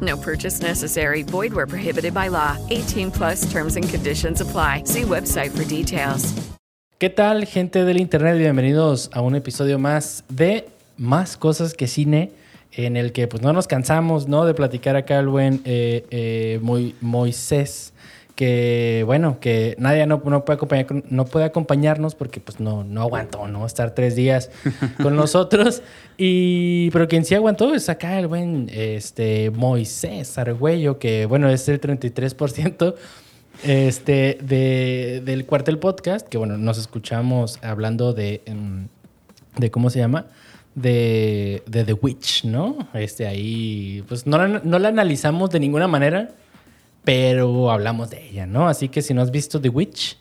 No purchase necessary. Void where prohibited by law. 18 plus terms and conditions apply. See website for details. ¿Qué tal, gente del internet? Bienvenidos a un episodio más de Más Cosas que Cine, en el que pues no nos cansamos, ¿no? De platicar acá el buen eh, eh, Mo- Moisés, que bueno, que nadie no, no puede, acompañar, no puede acompañarnos porque pues no, no aguantó, ¿no? Estar tres días con nosotros. Y, pero quien sí aguantó es acá el buen este, Moisés Argüello, que bueno, es el 33% este, de, del cuartel podcast, que bueno, nos escuchamos hablando de, em, de ¿cómo se llama? De, de The Witch, ¿no? Este ahí, pues no no la analizamos de ninguna manera, pero hablamos de ella, ¿no? Así que si no has visto The Witch,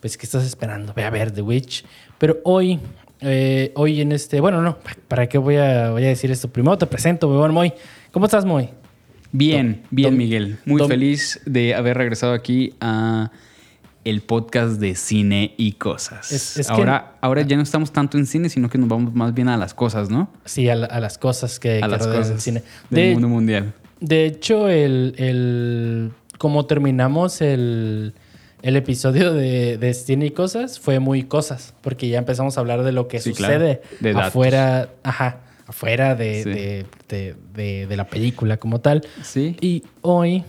pues ¿qué estás esperando? Ve a ver The Witch. Pero hoy, eh, hoy en este, bueno, no, ¿para qué voy a, voy a decir esto? Primero te presento, bebón Moy. ¿Cómo estás, Moy? Bien, bien, Miguel. Muy feliz de haber regresado aquí a el podcast de cine y cosas. Es- es que- ahora, ahora ya no estamos tanto en cine, sino que nos vamos más bien a las cosas, ¿no? Sí, a, la- a las cosas que, A que las cosas el cine. del De- mundo mundial. De hecho, el, el- como terminamos el, el episodio de, de Cine y Cosas, fue muy cosas, porque ya empezamos a hablar de lo que Sí, claro. sucede De afuera, ajá, afuera de, Sí. de, de- la película como tal. Sí. Y hoy,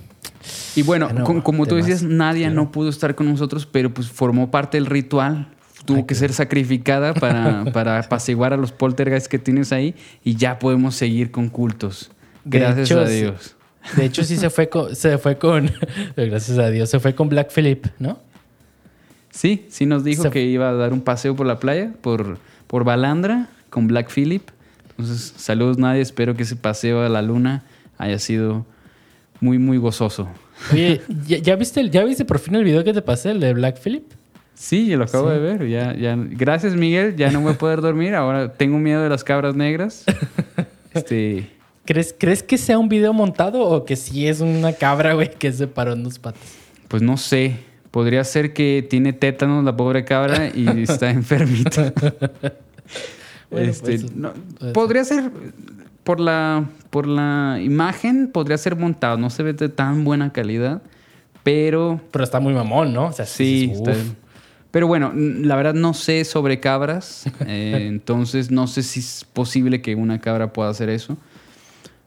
Y bueno, com- como tú decías, Nadia claro. no pudo estar con nosotros, pero pues formó parte del ritual. Tuvo que ser sacrificada para, para apaciguar a los poltergeists que tienes ahí y ya podemos seguir con cultos. Gracias hecho, a. Dios. De hecho, sí se fue con, se fue con, gracias a Dios, se fue con Black Phillip, ¿no? Sí, sí nos dijo Se- que iba a dar un paseo por la playa, por, por Balandra, con Black Phillip. Entonces, saludos Nadia, espero que ese paseo a la luna haya sido muy, muy gozoso. Oye, ¿ya, ya viste, el- ¿ya viste por fin el video que te pasé, el de Black Phillip? Sí, yo lo acabo Sí. de ver. Ya, ya. Gracias, Miguel. Ya no voy a poder dormir. Ahora tengo miedo de las cabras negras. Este, ¿Crees, ¿Crees que sea un video montado o que sí es una cabra, güey, que se paró en dos patas? pues no sé. Podría ser que tiene tétanos la pobre cabra y está enfermita. Bueno, Este, pues, no, podría ser por la por la imagen podría ser montado. No se ve de tan buena calidad, pero Pero está muy mamón, ¿no? O sea, sí. dices, está- "Uf". pero bueno, la verdad no sé sobre cabras, eh, entonces no sé si es posible que una cabra pueda hacer eso.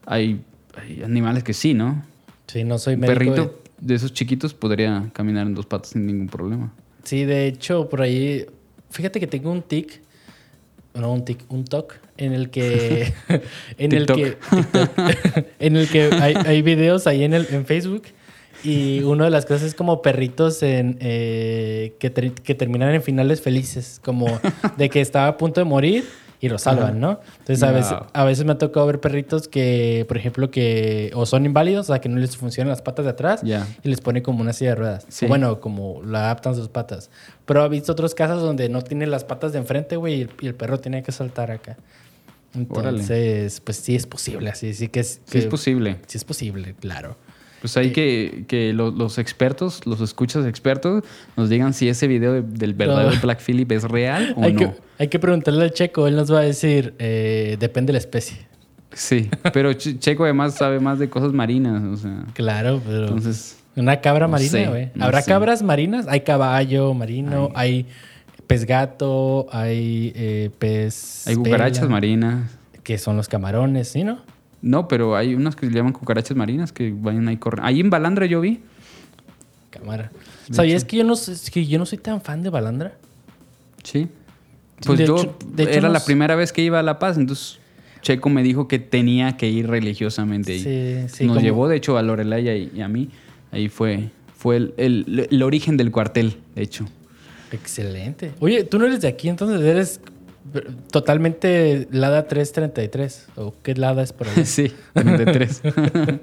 Hay, hay animales que sí, ¿no? Sí, no soy Un médico. perrito de esos chiquitos podría caminar en dos patas sin ningún problema. Sí, de hecho, por ahí... Fíjate que tengo un tic... No, un tic, un toc en el que... en el que... En el que hay, hay videos ahí en, el, en Facebook y una de las cosas es como perritos en, eh, que, ter- que terminan en finales felices, como de que estaba a punto de morir y lo salvan, ¿no? Entonces a, veces, a veces me ha tocado ver perritos que, por ejemplo, que o son inválidos, o sea, que no les funcionan las patas de atrás y les pone como una silla de ruedas. Sí. O Bueno, como la adaptan sus patas. Pero he visto otros casos donde no tiene las patas de enfrente, güey, y el, y el perro tiene que saltar acá. Entonces, pues sí es posible, así, sí que es... Sí es que- posible. Sí es posible, claro. Pues hay que, que lo- los expertos, los escuchas expertos, nos digan si ese video de- del verdadero No. Black Phillip es real o Hay, no. que, hay que preguntarle al checo, él nos va a decir, eh, depende de la especie. Sí, pero Ch- Checo además sabe más de cosas marinas, o sea, Claro, pero... entonces... Una cabra No marina, güey. no ¿Habrá sé. cabras marinas? Hay caballo marino, hay pez gato, hay eh, pez... Hay cucarachas marinas. Que son los camarones, ¿sí, no? No, pero hay unas que se llaman cucarachas marinas que vayan ahí corriendo. Ahí en Balandra yo vi Cámara. De ¿Sabías hecho. que yo no, que yo no soy tan fan de Balandra? Sí. Pues de yo hecho- de hecho era la primera vez que iba a La Paz, entonces Checo me dijo que tenía que ir religiosamente. Sí, sí, Nos como- llevó, de hecho, a Lorelaya y, y a mí. Ahí fue, fue el, el- el origen del cuartel, de hecho. Excelente. Oye, tú no eres de aquí, entonces eres totalmente Lada 333. ¿O qué Lada es por allá? sí, 33.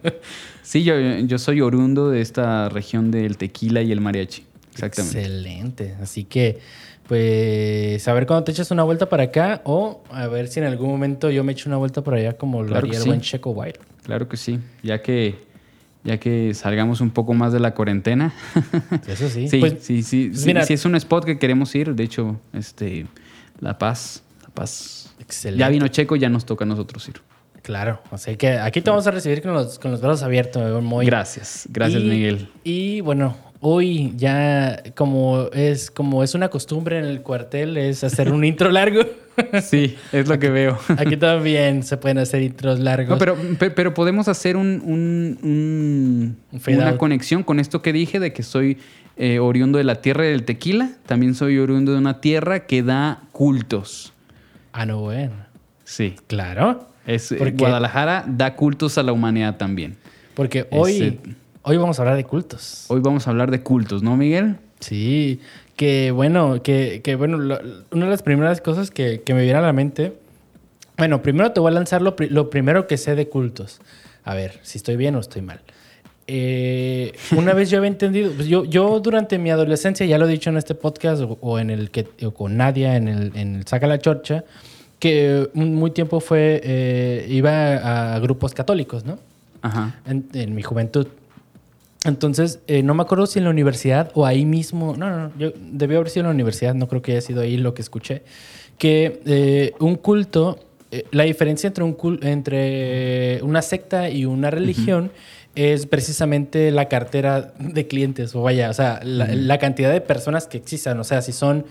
sí, yo, yo soy oriundo de esta región del tequila y el mariachi. Exactamente. Excelente. Así que, pues, a ver cuando te echas una vuelta para acá o a ver si en algún momento yo me echo una vuelta por allá como lo Claro haría el sí. buen Checo. Claro que sí. Ya que, ya que salgamos un poco más de la cuarentena. Eso sí. Sí, Pues, sí, sí, pues sí, mira- sí es un spot que queremos ir. De hecho, este, La Paz, La Paz. Excelente. Ya vino Checo, ya nos toca a nosotros ir. Claro. Así que aquí te vamos a recibir con los, con los brazos abiertos. Muy, Gracias, gracias Y- Miguel. Y bueno, hoy ya como es como es una costumbre en el cuartel es hacer un intro largo. Sí, es lo que veo. Aquí también se pueden hacer intros largos. No, pero, pe- pero podemos hacer un, un- un- Un fade una out. conexión con esto que dije de que soy eh, oriundo de la tierra del tequila. También soy oriundo de una tierra que da cultos. Ah, no, bueno. Sí. Claro. Es, eh, Porque- Guadalajara da cultos a la humanidad también. Porque hoy, hoy vamos a hablar de cultos. Hoy vamos a hablar de cultos, ¿no, Miguel? Sí, que bueno, que, que bueno, lo- una de las primeras cosas que, que me viene a la mente, bueno, primero te voy a lanzar lo, lo primero que sé de cultos. A ver, si estoy bien o estoy mal. Eh, una vez yo había entendido, pues yo, yo durante mi adolescencia, ya lo he dicho en este podcast o, o en el que o con Nadia en el, en el Saca la Chorcha, que muy tiempo fue, eh, iba a grupos católicos, ¿no? Ajá. en, en mi juventud. Entonces, eh, no me acuerdo si en la universidad o ahí mismo, no, no, no, yo debió haber sido en la universidad, no creo que haya sido ahí lo que escuché, que eh, un culto, eh, la diferencia entre, un cul- entre una secta y una religión es precisamente la cartera de clientes, o vaya, o sea, la, la cantidad de personas que existan, o sea, si son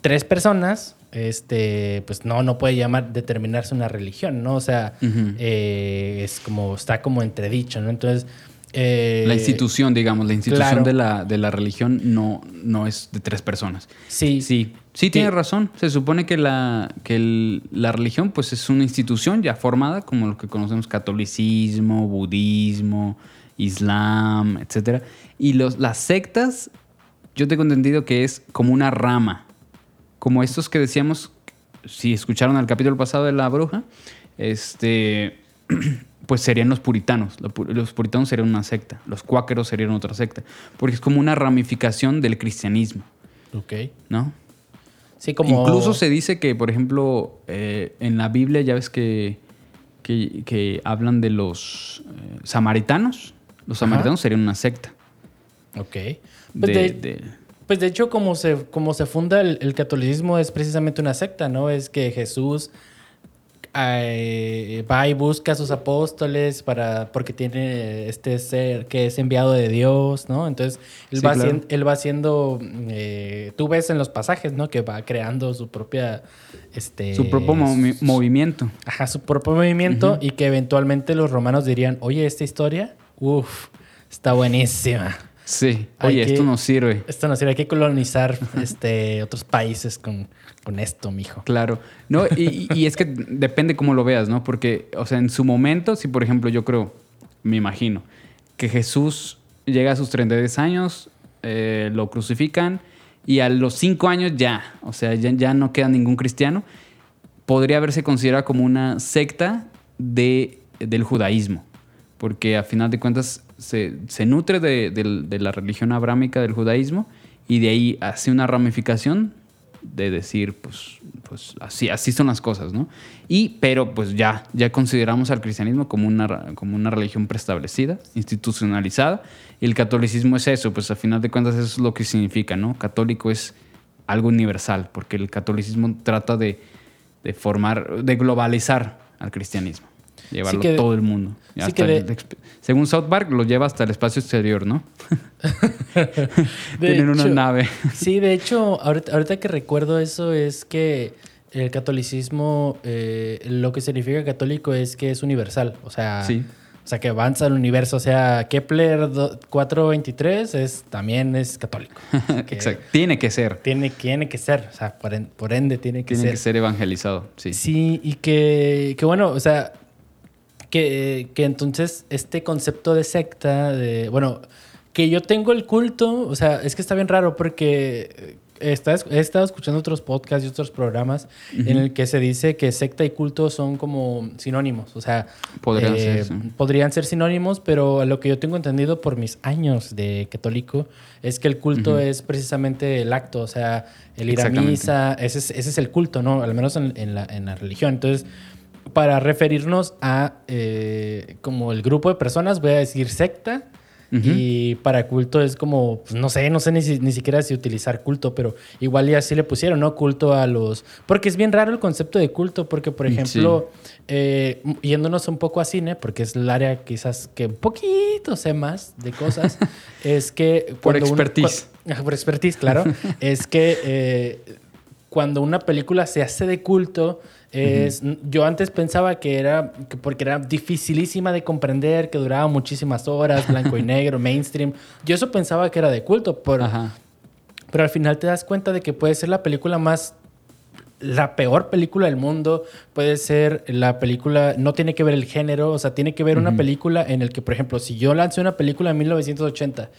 tres personas, este, pues no, no puede llamar, determinarse una religión, ¿no? O sea, eh, es como, está como entredicho, ¿no? Entonces... eh, La institución, digamos, la institución claro. de, la, de la religión no, no es de tres personas. Sí, Sí, sí tiene razón. Se supone que, la, que el- la religión pues es una institución ya formada, como lo que conocemos catolicismo, budismo, islam, etc. Y los, las sectas, yo tengo entendido que es como una rama. Como estos que decíamos, si escucharon el capítulo pasado de la bruja, este, pues serían los puritanos. Los pu- Los puritanos serían una secta, los cuáqueros serían otra secta, porque es como una ramificación del cristianismo, Ok. ¿no? Sí, como... Incluso se dice que, por ejemplo, eh, en la Biblia ya ves que, que, que hablan de los eh, samaritanos. Los Ajá. samaritanos serían una secta. Ok. Pues de- de, de- pues de hecho, como se, como se funda el, el catolicismo es precisamente una secta, ¿no? Es que Jesús eh, va y busca a sus apóstoles para, porque tiene este ser que es enviado de Dios, ¿no? Entonces, él, Sí, va, claro. él va haciendo, eh, tú ves en los pasajes, ¿no? Que va creando su propia, este... su propio movi- movimiento. Ajá, su propio movimiento y que eventualmente los romanos dirían, oye, esta historia, uff, está buenísima. Sí. Oye, que- esto nos sirve. Esto nos sirve, hay que colonizar este, otros países con, con esto, mijo. Claro. No, y, y- y es que depende cómo lo veas, ¿no? Porque, o sea, en su momento, si por ejemplo yo creo, me imagino, que Jesús llega a sus 33 años, eh, lo crucifican y a los 5 años ya, o sea, ya, ya no queda ningún cristiano, podría haberse considerado como una secta de, del judaísmo. Porque a final de cuentas se, nutre de, la religión abrámica del judaísmo y de ahí hace una ramificación de decir, pues, pues así, así son las cosas, ¿no? Y, pero pues ya, ya consideramos al cristianismo como una, como una religión preestablecida, institucionalizada, y el catolicismo es eso, pues a final de cuentas eso es lo que significa, ¿no? Católico es algo universal, porque el catolicismo trata de formar, de globalizar al cristianismo, llevarlo que- todo el mundo. sí Hasta que de- el exp- según South Park, lo lleva hasta el espacio exterior, ¿no? Tienen una nave. Sí, de hecho, ahorita, ahorita que recuerdo eso es que el catolicismo, eh, lo que significa católico es que es universal. O sea, Sí. O sea, que avanza el universo. O sea, Kepler do- 423 es, también es católico. Que Exacto. Tiene que ser. Tiene, tiene que ser. O sea, por, en- por ende tiene que Tiene ser. que ser evangelizado. Sí. Sí, y que, que bueno, o sea, que, que entonces este concepto de secta, de, bueno, que yo tengo el culto, o sea, es que está bien raro porque he estado, he estado escuchando otros podcasts y otros programas en el que se dice que secta y culto son como sinónimos, o sea, eh, Podrían ser, sí. podrían ser sinónimos, pero lo que yo tengo entendido por mis años de católico es que el culto es precisamente el acto, o sea, el ir a misa, ese es, ese es el culto, ¿no? Al menos en, en la, en la religión. Entonces, para referirnos a eh, como el grupo de personas, voy a decir secta. Y para culto es como, pues, no sé, no sé ni, si- ni siquiera si utilizar culto, pero igual ya así le pusieron, ¿no? Culto a los... Porque es bien raro el concepto de culto, porque por Mm, ejemplo, eh, yéndonos un poco a cine, porque es el área quizás que un poquito sé más de cosas, es que... Por uno- expertise. Ajá, por expertise, claro. es que eh, cuando una película se hace de culto, es, yo antes pensaba que era que porque era dificilísima de comprender, que duraba muchísimas horas, blanco y negro, mainstream. Yo eso pensaba que era de culto, por- pero al final te das cuenta de que puede ser la película más la peor película del mundo puede ser la película, no tiene que ver el género, o sea, tiene que ver una película en el que, por ejemplo, si yo lancé una película en 1980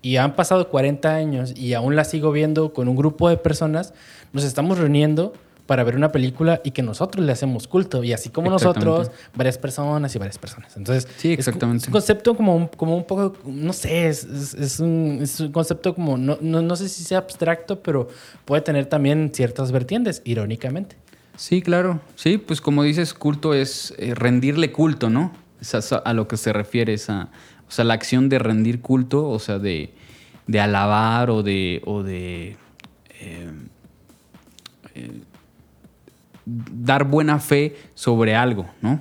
y han pasado 40 años y aún la sigo viendo con un grupo de personas, nos estamos reuniendo para ver una película y que nosotros le hacemos culto y así como nosotros, varias personas y varias personas. Entonces, Sí, exactamente. Es un concepto como un, como un poco, no sé, es, es- es un, es un concepto como, no, no, no sé si sea abstracto, pero puede tener también ciertas vertientes, irónicamente. Sí, claro. Sí, pues como dices, culto es eh, rendirle culto, ¿no? Es a, a lo que se refiere esa, o sea, la acción de rendir culto, o sea, de, de alabar o de, o de eh, eh, dar buena fe sobre algo, ¿no?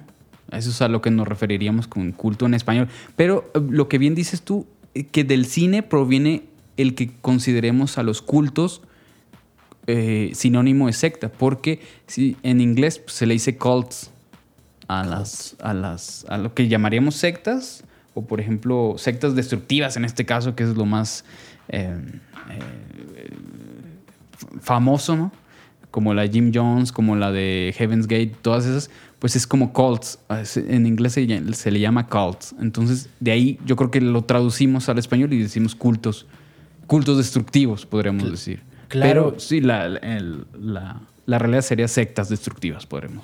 Eso es a lo que nos referiríamos con culto en español. Pero eh, lo que bien dices tú, eh, que del cine proviene el que consideremos a los cultos eh, sinónimo de secta, porque si en inglés pues, se le dice cults a las, a las a lo que llamaríamos sectas o por ejemplo sectas destructivas en este caso que es lo más eh, eh, famoso, ¿no? Como la Jim Jones, como la de Heaven's Gate, todas esas, pues es como cults. En inglés se, le llama cults. Entonces, de ahí yo creo que lo traducimos al español y decimos cultos. Cultos destructivos, podríamos decir. claro. Pero sí, la, el- la, la realidad sería sectas destructivas, podremos.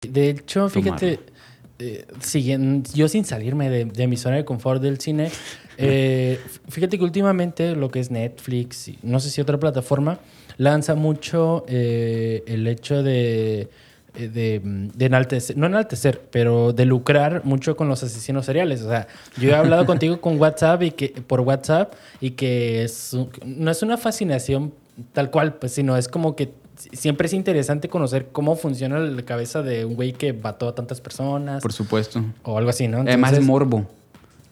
De hecho, fíjate, eh, siguen- yo sin salirme de, de mi zona de confort del cine, eh, fíjate que últimamente lo que es Netflix, y no sé si otra plataforma, lanza mucho eh, el hecho de, de, de enaltecer, no enaltecer, pero de lucrar mucho con los asesinos seriales. O sea, yo he hablado contigo con WhatsApp y que, por WhatsApp y que es no es una fascinación tal cual, pues, sino es como que siempre es interesante conocer cómo funciona la cabeza de un güey que mató a tantas personas Por supuesto. o algo así, ¿no? Además, Entonces, morbo.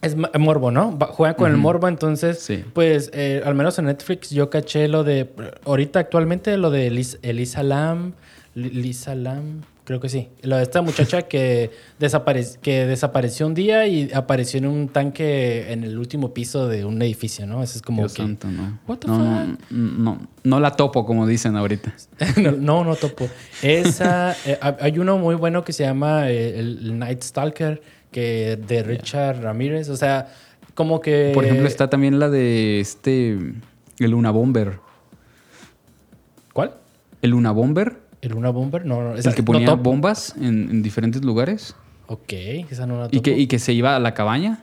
es morbo, ¿no? Juega con el morbo, entonces, Sí. pues, eh, al menos en Netflix yo caché lo de, ahorita actualmente lo de Elis- Elisa Lam, Li- Lisa Lam, creo que sí. Lo de esta muchacha que, desapare- que desapareció un día y apareció en un tanque en el último piso de un edificio, ¿no? Eso es como Dios que... santo, no. What the no, no, no, no la topo, como dicen ahorita. no, no, no topo. Esa, eh, ha- hay uno muy bueno que se llama eh, el, el Night Stalker, que de Richard Ramírez. O sea, como que. Por ejemplo, está también la de este. El Luna Bomber. ¿Cuál? El Luna Bomber. ¿El Luna Bomber? No, no. esa- El que ponía bombas en, en diferentes lugares. Ok, esa no la Y que, y que se iba a la cabaña.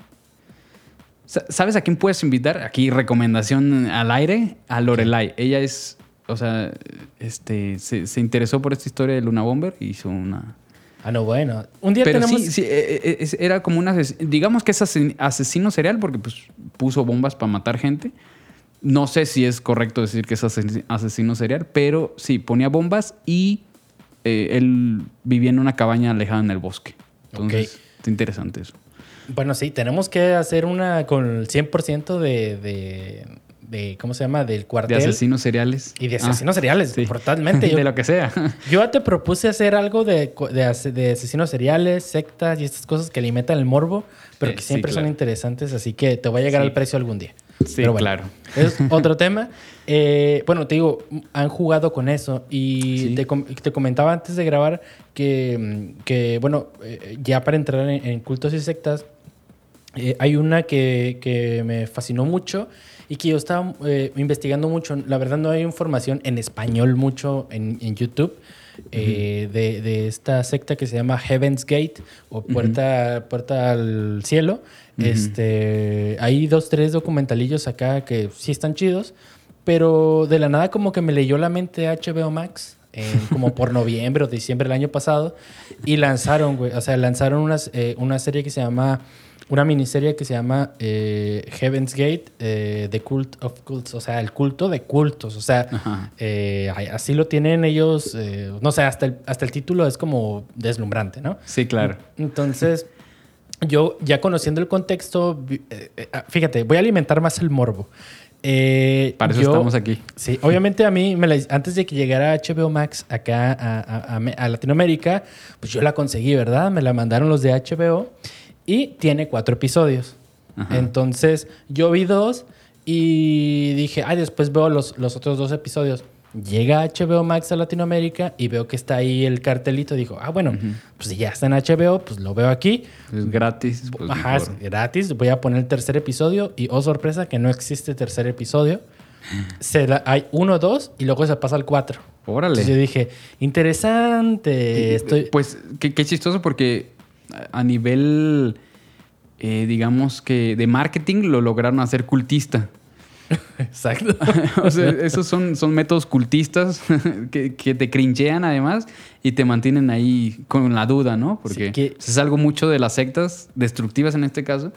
Sa- ¿Sabes a quién puedes invitar? Aquí, recomendación al aire, a Lorelai. Ella es, o sea, este, se, se interesó por esta historia de Luna Bomber y hizo una, Ah, no, bueno. Un día Pero tenemos... sí, sí, eh, eh, era como un asesino, digamos que es asesin- asesino serial porque pues puso bombas para matar gente. No sé si es correcto decir que es ases- asesino serial, pero sí, ponía bombas y eh, él vivía en una cabaña alejada en el bosque. Entonces, está interesante eso. Bueno, sí, tenemos que hacer una con el 100% de, de, de- ¿Cómo se llama? Del De cuartel. asesinos seriales. Y de Ah, asesinos seriales, sí. totalmente. Yo, de lo que sea. yo te propuse hacer algo de, de, de asesinos seriales, sectas y estas cosas que alimentan el morbo, pero Eh, que sí, siempre son interesantes, así que te voy a llegar Sí. al precio algún día. Sí, Pero bueno, claro. Es otro tema. Eh, bueno, te digo, han jugado con eso y Sí. te, te comentaba antes de grabar que, mm, que bueno, eh, ya para entrar en, en cultos y sectas, eh, hay una que, que me fascinó mucho y que yo estaba eh, investigando mucho. La verdad no hay información en español mucho en, en YouTube eh, de, de esta secta que se llama Heaven's Gate o Puerta, Puerta al Cielo. Este, hay dos, tres documentalillos acá que sí están chidos, pero de la nada como que me leyó la mente HBO Max. en- como por noviembre o diciembre del año pasado y lanzaron, güey, o sea, lanzaron unas, eh, una serie que se llama una miniserie que se llama eh, Heaven's Gate, eh, The Cult of Cults, o sea, el culto de cultos, o sea, eh, así lo tienen ellos, no sé, hasta el, hasta el título es como deslumbrante, ¿no? Sí, claro. Entonces, yo ya conociendo el contexto, eh, eh, ah, fíjate, voy a alimentar más el morbo. Eh, Para eso yo- estamos aquí. Sí, obviamente a mí, me la- antes de que llegara HBO Max acá a, Latinoamérica, pues yo la conseguí, ¿verdad? Me la mandaron los de HBO y tiene cuatro episodios. Ajá. Entonces yo vi dos y dije, ay, después veo los, los otros dos episodios. Llega HBO Max a Latinoamérica y veo que está ahí el cartelito. Dijo, ah, bueno, pues si ya está en HBO, pues lo veo aquí. Es gratis. pues, Ajá, es gratis. Voy a poner el tercer episodio y, oh sorpresa, que no existe tercer episodio. Se la- hay uno, dos y luego se pasa al cuatro. Órale. Entonces yo dije, interesante. Estoy... Pues qué, qué chistoso porque a a nivel, eh, digamos que de marketing lo lograron hacer cultista. Exacto. o sea, esos son, son métodos cultistas que, que te cringean además y te mantienen ahí con la duda, ¿no? Porque Sí, que- es algo mucho de las sectas destructivas en este caso,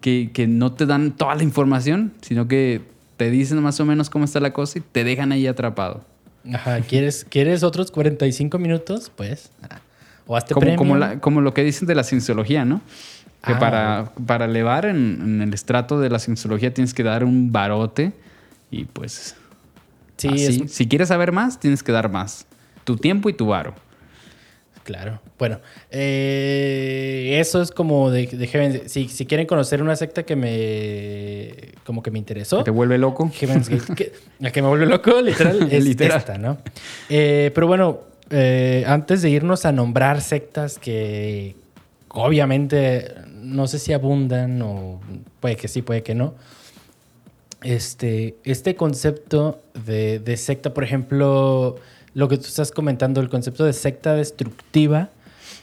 que, que no te dan toda la información, sino que te dicen más o menos cómo está la cosa y te dejan ahí atrapado. Ajá, ¿quieres, ¿quieres otros 45 minutos? Pues. ah, O hazte Como, como, la- como lo que dicen de la cienciología, ¿no? Que Ah, para, para elevar en, en el estrato de la cienciología tienes que dar un barote y pues Sí, así. es- si quieres saber más, tienes que dar más. Tu tiempo y tu varo. Claro. Bueno, eh, eso es como de, de Heaven's Si, si quieren conocer una secta que me. como que me interesó. ¿Te vuelve loco? Heaven's Gate. que- la que me vuelve loco, literal, es Literal. esta, ¿no? Eh, pero bueno, eh, antes de irnos a nombrar sectas que obviamente no sé si abundan o puede que sí, puede que no. Este, este concepto de, de secta, por ejemplo, lo que tú estás comentando, el concepto de secta destructiva,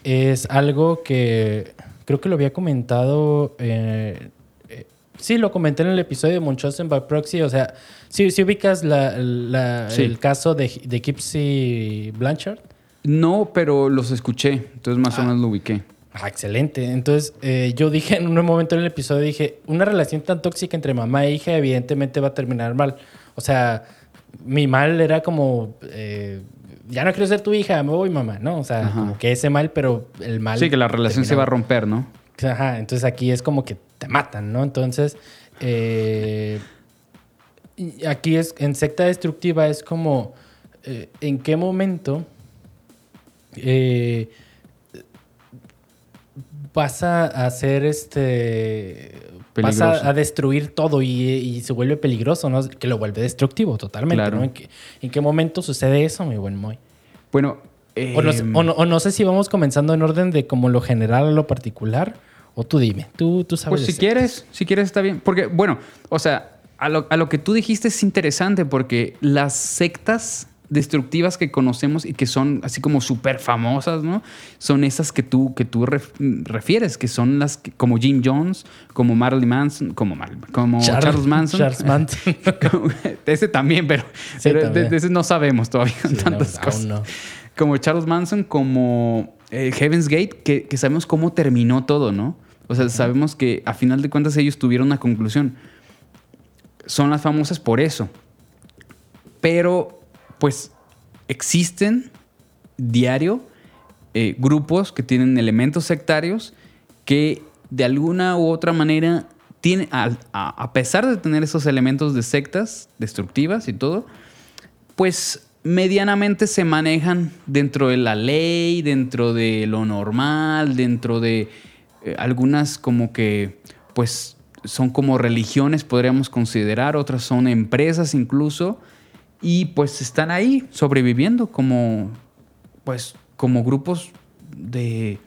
es algo que creo que lo había comentado. eh, eh, sí, lo comenté en el episodio de Munchausen by Proxy. O sea, si si ubicas la- la- Sí. el caso de, de Gypsy Blanchard. No, pero los escuché. Entonces más o Ah. menos lo ubiqué. Ah, excelente. Entonces, eh, yo dije en un momento en el episodio, dije, una relación tan tóxica entre mamá e hija evidentemente va a terminar mal. O sea, mi mal era como, eh, ya no quiero ser tu hija, me voy mamá, ¿no? O sea, Ajá. como que ese mal, pero el mal... Sí, que la relación se va a romper, ¿no? Ajá, entonces aquí es como que te matan, ¿no? Entonces, eh, aquí es, en secta destructiva es como, ¿en qué momento eh, vas a hacer este... Peligroso. a, a destruir todo y, y se vuelve peligroso, ¿no? Que lo vuelve destructivo totalmente, Claro. ¿no? ¿En qué, en qué momento sucede eso, mi buen Moy? Bueno, O no, sé- em, o no- o no sé si vamos comenzando en orden de como lo general a lo particular. O tú dime, tú, tú sabes. Pues si quieres, si quieres está bien. Porque, bueno, o sea, a lo, a lo que tú dijiste es interesante porque las sectas destructivas que conocemos y que son así como súper famosas, ¿no? Son esas que tú, que tú ref- refieres, que son las que- como Jim Jones, como Marilyn Manson, como, Mar- como Charles, Manson. Charles Manson. Ese también, pero, Sí, pero de- también. de ese no sabemos todavía Sí, tantas cosas. no. como Charles Manson, como eh, Heaven's Gate, que, que sabemos cómo terminó todo, ¿no? O sea, sabemos que a final de cuentas ellos tuvieron una conclusión. Son las famosas por eso. Pero, pues, existen diario eh, grupos que tienen elementos sectarios que de alguna u otra manera tienen, a, pesar de tener esos elementos de sectas destructivas y todo, pues medianamente se manejan dentro de la ley, dentro de lo normal, dentro de eh, algunas como que, pues son como religiones, podríamos considerar, otras son empresas incluso, y pues están ahí sobreviviendo como, pues, como grupos de,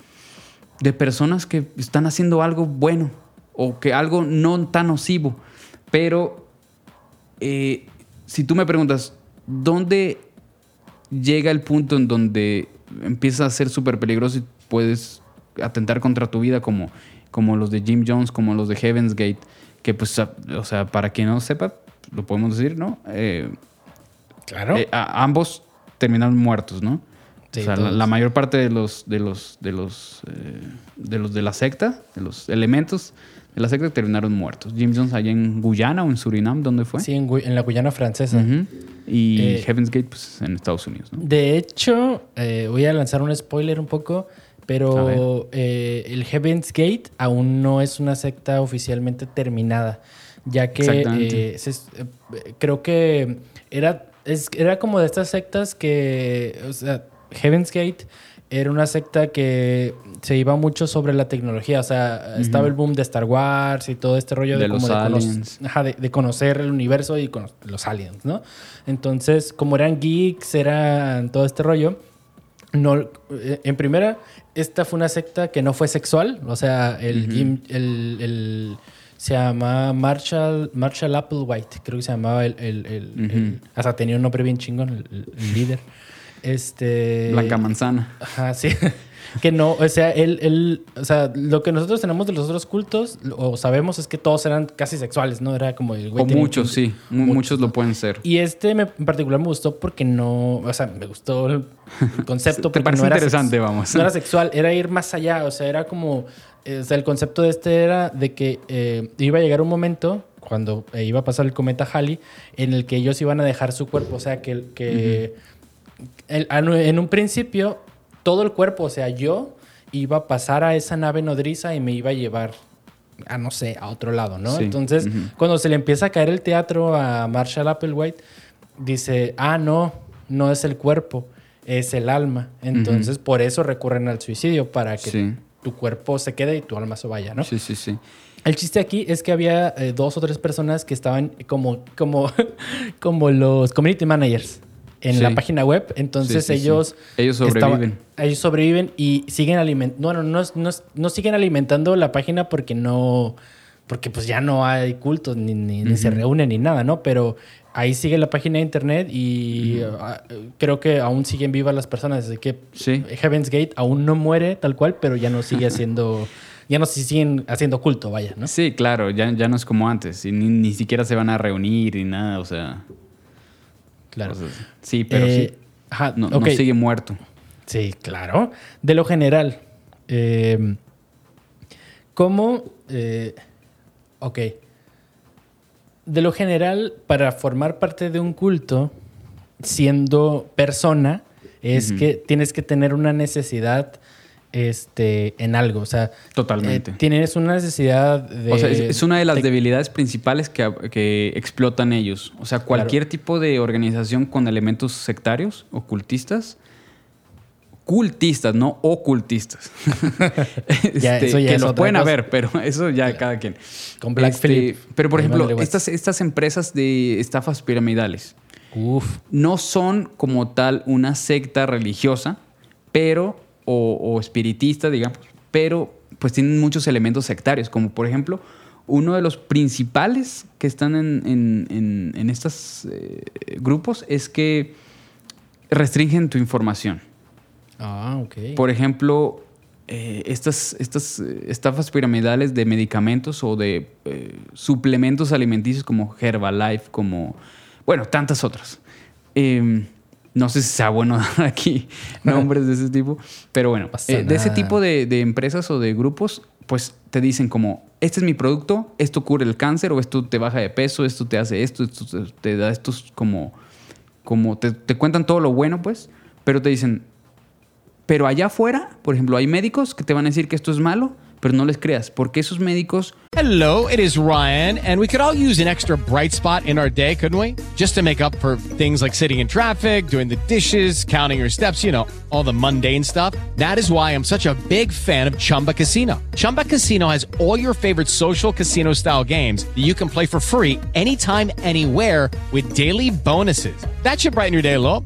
de personas que están haciendo algo bueno o que algo no tan nocivo, pero eh, si tú me preguntas, ¿dónde llega el punto en donde empieza a ser súper peligroso y puedes atentar contra tu vida como, como los de Jim Jones, como los de Heaven's Gate? Que pues, o sea, para quien no sepa, lo podemos decir, ¿no? Eh, Claro. eh, a- ambos terminaron muertos, ¿no? Sí, o sea, la, mayor parte de los de los de los eh, de los de la secta, de los elementos de la secta terminaron muertos. Jim Jones allá en Guyana o en Surinam, ¿dónde fue? sí, en, Gu- en la Guyana francesa. Y Eh, Heaven's Gate, pues en Estados Unidos, ¿no? De hecho, eh, voy a lanzar un spoiler un poco, pero el Heaven's Gate aún no es una secta oficialmente terminada, ya que se- creo que era, es- era como de estas sectas que, o sea, Heaven's Gate era una secta que se iba mucho sobre la tecnología, o sea, estaba el boom de Star Wars y todo este rollo de, De como los de, cono- aliens. Ajá, de, de conocer el universo y cono- los aliens, ¿no? Entonces, como eran geeks, eran todo este rollo, no, eh, en primera, esta fue una secta que no fue sexual, o sea, el, el- el- se llama Marshall, Marshall Applewhite, creo que se llamaba el, el- el- hasta tenía un nombre bien chingón, el, líder. Este, Blanca Manzana. Ajá, sí. que no, o sea, él, él, o sea, lo que nosotros tenemos de los otros cultos, o sabemos es que todos eran casi sexuales, ¿no? Era como el güey O muchos, sí. Mu- Muchos lo pueden ser. Y este me- en particular me gustó porque no, o sea, me gustó el concepto. Te parece no era interesante, vamos. No era sexual, era ir más allá, o sea, era como, o sea, el concepto de este era de que eh, iba a llegar un momento cuando eh, iba a pasar el cometa Halley en el que ellos iban a dejar su cuerpo, o sea, que, que el- en un principio todo el cuerpo, o sea, yo iba a pasar a esa nave nodriza y me iba a llevar a no sé, a otro lado, ¿no? Sí. Entonces, cuando se le empieza a caer el teatro a Marshall Applewhite, dice, ah, no, no es el cuerpo, es el alma. Entonces, por eso recurren al suicidio, para que Sí. Tu cuerpo se quede y tu alma se vaya, ¿no? Sí, sí, sí. El chiste aquí es que había eh, dos o tres personas que estaban como, como, como los community managers en Sí. la página web. Entonces Sí, sí, ellos... Ellos estaban- sobreviven. ellos sobreviven y siguen alimentando... Bueno, no, no, no siguen alimentando la página porque no... Porque pues ya no hay cultos, ni, ni- ni se reúnen, ni nada, ¿no? Pero ahí sigue la página de internet y ah, creo que aún siguen vivas las personas. Así que Sí. Heaven's Gate aún no muere tal cual, pero ya no sigue haciendo... ya no se siguen haciendo culto, vaya, ¿no? Sí, claro, ya, ya no es como antes. Y ni, ni siquiera se van a reunir ni nada, o sea. Claro. o sea, sí, pero Eh, sí. ajá, No, no ok. sigue muerto. Sí, claro. De lo general, eh, ¿cómo... eh, ok. De lo general, para formar parte de un culto, siendo persona, es que tienes que tener una necesidad este, en algo. O sea, Totalmente. eh, tienes una necesidad de... O sea, es, es una de las de- debilidades principales que, que explotan ellos. O sea, cualquier tipo de organización con elementos sectarios, ocultistas, cultistas, no ocultistas. Ya, Este, eso ya que es los pueden cosa. haber, pero eso ya cada quien. Con Black Este. Pero, por ejemplo, estas, estas empresas de estafas piramidales Uf. no son como tal una secta religiosa, pero, o, o espiritista, digamos, pero pues tienen muchos elementos sectarios, como por ejemplo, uno de los principales que están en, en- en- en estos eh, grupos es que restringen tu información. Ah, ok. Por ejemplo, eh, estas, estas estafas piramidales de medicamentos o de eh, suplementos alimenticios como Herbalife, como, bueno, tantas otras. Eh, No sé si sea bueno dar aquí nombres de ese tipo, pero bueno, eh, de ese tipo de, de empresas o de grupos, pues te dicen como, este es mi producto, esto cura el cáncer o esto te baja de peso, esto te hace esto, esto te, te da estos como, como te, te cuentan todo lo bueno, pues, pero te dicen, pero allá afuera, por ejemplo, hay médicos que te van a decir que esto es malo, pero no les creas, porque esos médicos Hello, it is Ryan, and we could all use an extra bright spot in our day, couldn't we? Just to make up for things like sitting in traffic, doing the dishes, counting your steps, you know, all the mundane stuff. That is why I'm such a big fan of Chumba Casino. Chumba Casino has all your favorite social casino style games that you can play for free anytime, anywhere with daily bonuses. That should brighten your day a little.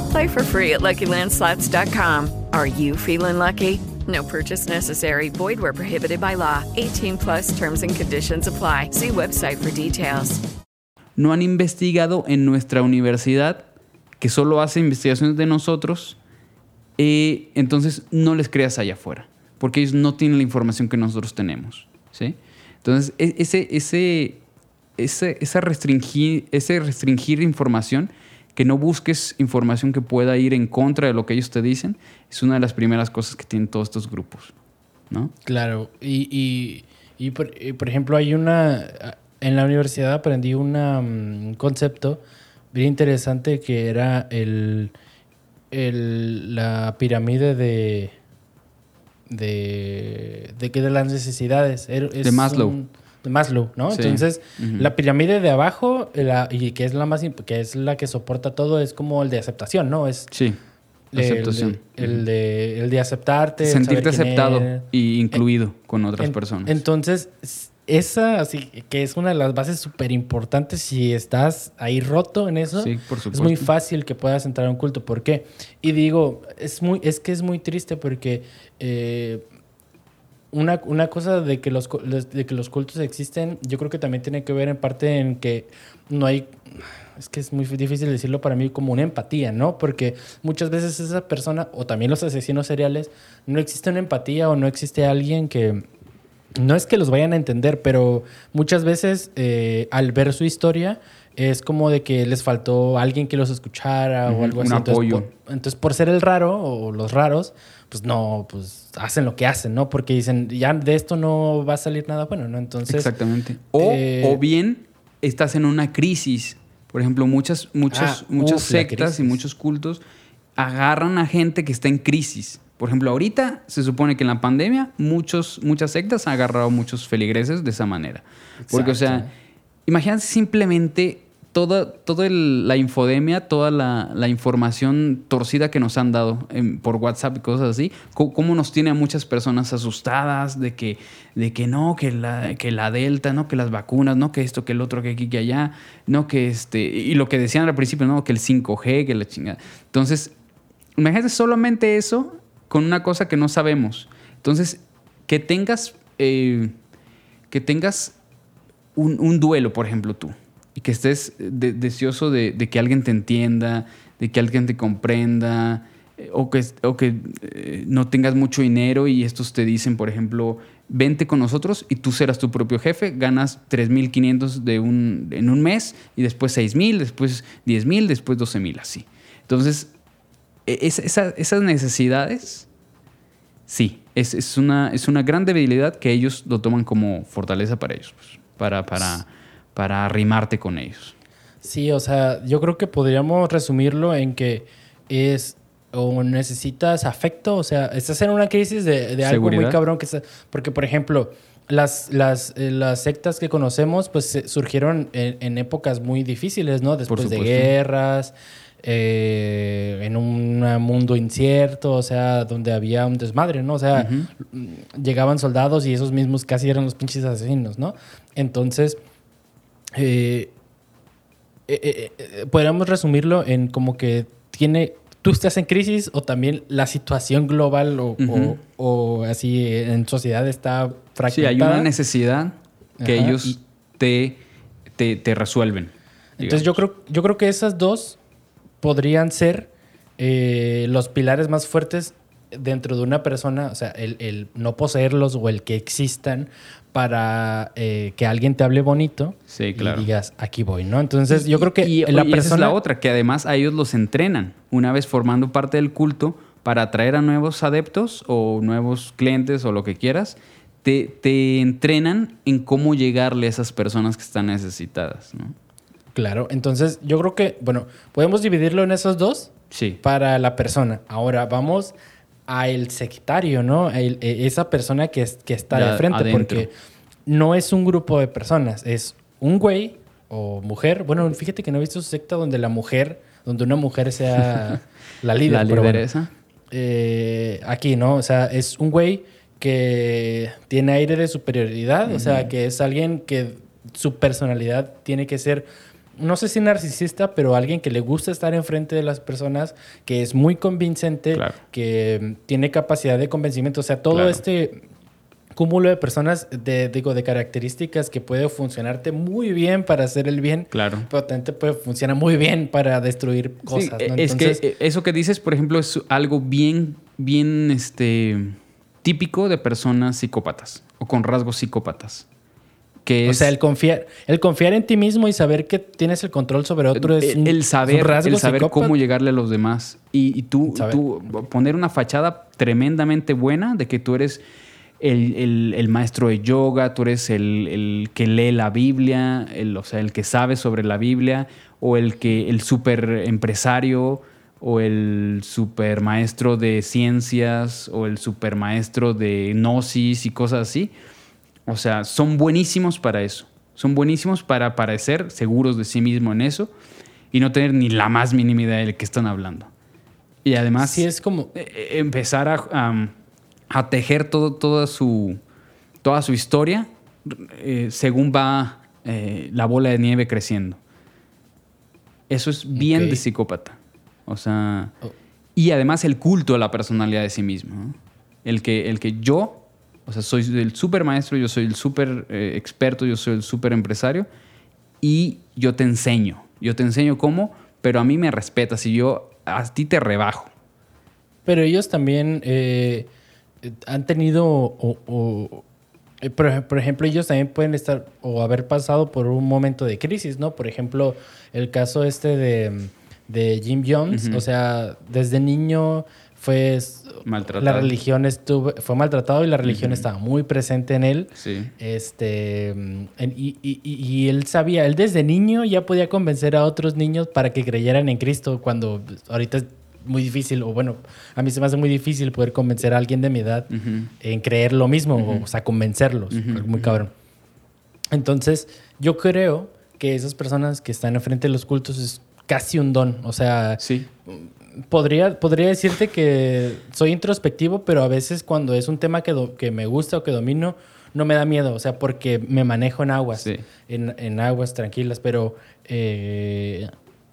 Play for free at LuckyLandSlots.com. Are you feeling lucky? No purchase necessary. Void where prohibited by law. 18 plus terms and conditions apply. See website for details. han investigado en nuestra universidad, que solo hace investigaciones de nosotros, eh, entonces no les creas allá afuera, porque ellos no tienen la información que nosotros tenemos. ¿sí? Entonces, e- ese, ese, ese, esa restringir, ese restringir información, que no busques información que pueda ir en contra de lo que ellos te dicen, es una de las primeras cosas que tienen todos estos grupos. ¿no? Claro, y, y, y por, y por ejemplo hay una, en la universidad aprendí una, mm, un concepto bien interesante que era el, el- la pirámide de, de, de, que de las necesidades. Era- es De Maslow. un- Maslow, ¿no? Sí. Entonces, la pirámide de abajo, la- y que es la más que es la que soporta todo, es como el de aceptación, ¿no? Es Sí, el- aceptación. El, de, el de aceptarte. Sentirte aceptado y incluido con otras En- personas. Entonces, esa así que es una de las bases súper importantes si estás ahí roto en eso. Sí, por Es muy fácil que puedas entrar a un culto. ¿Por qué? Y digo, es, muy, es que es muy triste porque eh, una, una cosa de que, los, de que los cultos existen, yo creo que también tiene que ver en parte en que no hay... Es que es muy difícil decirlo para mí como una empatía, ¿no? Porque muchas veces esa persona, o también los asesinos seriales, no existe una empatía o no existe alguien que... No es que los vayan a entender, pero muchas veces eh, al ver su historia es como de que les faltó alguien que los escuchara Ujú, o algo un así. Entonces, apoyo. por- entonces, por ser el raro o los raros, pues no, pues hacen lo que hacen, ¿no? Porque dicen, ya de esto no va a salir nada bueno, ¿no? Entonces, Exactamente. O, eh, o bien estás en una crisis. Por ejemplo, muchas, muchas, Ah, muchas uf, sectas y muchos cultos agarran a gente que está en crisis. Por ejemplo, ahorita se supone que en la pandemia muchos, muchas sectas han agarrado muchos feligreses de esa manera. Porque, o sea, Imagínate simplemente toda, toda la infodemia, toda la, información torcida que nos han dado en- por WhatsApp y cosas así, cómo nos tiene a muchas personas asustadas de que, de que no, que la, que la Delta, no, que las vacunas, no, que esto, que el otro, que aquí, que allá, no, que este, y lo que decían al principio, no, que el 5G, que la chingada. Entonces, imagínate solamente eso con una cosa que no sabemos. Entonces, que tengas, eh, que tengas un, duelo, por ejemplo, tú, y que estés de- deseoso de, que alguien te entienda, de que alguien te comprenda, eh, o que, o que eh, no tengas mucho dinero y estos te dicen, por ejemplo, vente con nosotros y tú serás tu propio jefe, ganas 3.500 de un, en un mes y después 6.000, después 10.000, después 12.000, así. Entonces, e- es- esa- esas necesidades, sí, es, es una, es una gran debilidad que ellos lo toman como fortaleza para ellos, pues, para, para, para arrimarte con ellos. Sí, o sea, yo creo que podríamos resumirlo en que es o necesitas afecto, o sea, estás en una crisis de, de algo muy cabrón que está, porque por ejemplo, las, las, eh, las sectas que conocemos pues surgieron en, en épocas muy difíciles, ¿no? Después de guerras, eh, en un mundo incierto, o sea, donde había un desmadre, ¿no? O sea, mm, llegaban soldados y esos mismos casi eran los pinches asesinos, ¿no? Entonces, eh, eh, podríamos resumirlo en como que tiene tú estás en crisis o también la situación global o, Ujú. o- o así en sociedad está Sí, fragmentada. hay una necesidad que Ajá, ellos te, te, te resuelven. Entonces yo creo, yo creo que esas dos podrían ser eh, los pilares más fuertes dentro de una persona, o sea, el, el no poseerlos o el que existan para eh, que alguien te hable bonito Sí, claro. y digas, aquí voy, ¿no? Entonces yo creo que y, la oye, persona... esa es la otra, que además a ellos los entrenan una vez formando parte del culto para atraer a nuevos adeptos o nuevos clientes o lo que quieras. Te, te entrenan en cómo llegarle a esas personas que están necesitadas, ¿no? Claro, entonces yo creo que, bueno, podemos dividirlo en esos dos Sí. para la persona. Ahora vamos a el sectario, ¿no? El- e- esa persona que, es- que está Ya de frente, adentro. porque no es un grupo de personas, es un güey o mujer. Bueno, fíjate que no he visto su secta donde la mujer, donde una mujer sea la líder. La pero bueno. lideresa. Eh, aquí, ¿no? O sea, es un güey que tiene aire de superioridad, o sea, que es alguien que su personalidad tiene que ser, no sé si narcisista, pero alguien que le gusta estar enfrente de las personas, que es muy convincente, Claro. que tiene capacidad de convencimiento, o sea, todo Claro. este cúmulo de personas, de, digo, de características que puede funcionarte muy bien para hacer el bien, Claro. pero también te puede funcionar muy bien para destruir cosas, Sí, ¿no? Es Entonces- que eso que dices, por ejemplo, es algo bien, bien este, típico de personas psicópatas o con rasgos psicópatas. Que O es sea, el confiar, el confiar en ti mismo y saber que tienes el control sobre otro es el, saber, el saber psicópata. cómo llegarle a los demás. Y, y tú, tú poner una fachada tremendamente buena de que tú eres el, el- el maestro de yoga, tú eres el, el que lee la Biblia, el, o sea, el que sabe sobre la Biblia, o el que el super empresario, o el super maestro de ciencias, o el super maestro de gnosis y cosas así. O sea, son buenísimos para eso. Son buenísimos para parecer seguros de sí mismo en eso y no tener ni la más mínima idea de qué están hablando. Y además Sí, es como... eh, eh, empezar a, tejer todo, toda, su, toda su historia eh, según va eh, la bola de nieve creciendo. Eso es bien de psicópata. O sea, Oh. y además el culto a la personalidad de sí mismo. ¿no? El, que, el que yo, o sea, soy el super maestro, yo soy el super eh, experto, yo soy el super empresario y yo te enseño. Yo te enseño cómo, pero a mí me respetas y yo a ti te rebajo. Pero ellos también eh, han tenido, o, o- eh, por, ej- por ejemplo, ellos también pueden estar o haber pasado por un momento de crisis, ¿no? Por ejemplo, el caso este de, de Jim Jones, o sea, desde niño fue... Maltratado. La religión estuvo, fue maltratado y la religión estaba muy presente en él. Sí. Este, mm, en- y, y- y- él sabía, él desde niño ya podía convencer a otros niños para que creyeran en Cristo cuando ahorita es muy difícil, o bueno, a mí se me hace muy difícil poder convencer a alguien de mi edad en creer lo mismo, o sea, convencerlos, muy cabrón. Entonces, yo creo que esas personas que están enfrente de los cultos es casi un don, o sea, Sí. Podría, podría decirte que soy introspectivo, pero a veces cuando es un tema que, do- que me gusta o que domino, no me da miedo, o sea, porque me manejo en aguas, Sí. en, en aguas tranquilas, pero eh,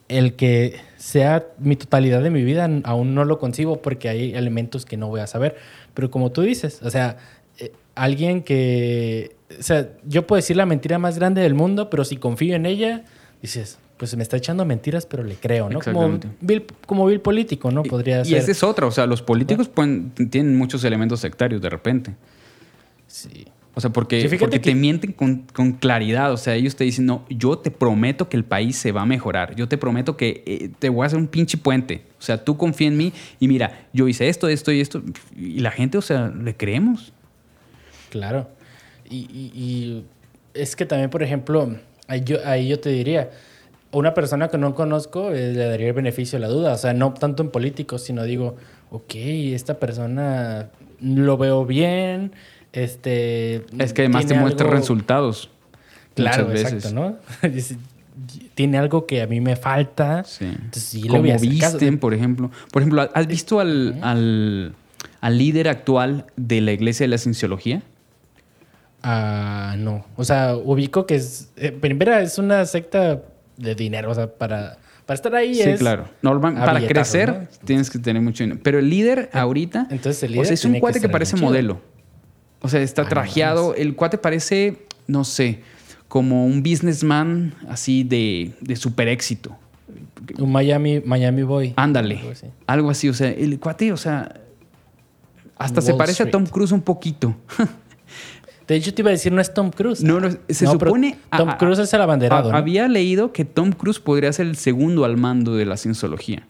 el que sea mi totalidad de mi vida aún no lo concibo porque hay elementos que no voy a saber, pero como tú dices, o sea, eh, alguien que, o sea, yo puedo decir la mentira más grande del mundo, pero si confío en ella, dices, pues me está echando mentiras, pero le creo, ¿no? Como vil, como vil político, ¿no? Podría y ser. esa es otra, o sea, los políticos pueden- tienen muchos elementos sectarios de repente. Sí. O sea, porque, Sí, porque que- te mienten con, con claridad. O sea, ellos te dicen, no, yo te prometo que el país se va a mejorar. Yo te prometo que eh, te voy a hacer un pinche puente. O sea, tú confía en mí y mira, yo hice esto, esto y esto. Y la gente, o sea, le creemos. Claro. Y, y- y es que también, por ejemplo, ahí yo, ahí yo te diría, una persona que no conozco eh, le daría el beneficio de la duda. O sea, no tanto en políticos, sino digo, ok, esta persona lo veo bien. Este, Es que además te muestra algo- resultados. Claro, veces. exacto, ¿no? Tiene algo que a mí me falta. Sí. Entonces, sí, Como visten, por ejemplo. Por ejemplo, ¿has visto al, al, al líder actual de la iglesia de la cienciología? Ah, no. O sea, ubico que es. eh, primera, es una secta de dinero, o sea, para, Para estar ahí Sí, es... claro. Normal, para crecer ¿no? tienes que tener mucho dinero. Pero el líder ahorita. entonces el o líder sea, es un que cuate que, parece chido. modelo. O sea, está Ah, no trajeado. El cuate parece, no sé, como un businessman así de, de super éxito. Un Miami, Miami Boy. Ándale. Algo así. Algo así. O sea, el cuate, o sea. Hasta se parece a. Tom Cruise un poquito. De hecho, te iba a decir, no es Tom Cruise. No, no, se supone. Tom a- a- Cruise es el abanderado. a- ¿no? Había leído que Tom Cruise podría ser el segundo al mando de la cienciología.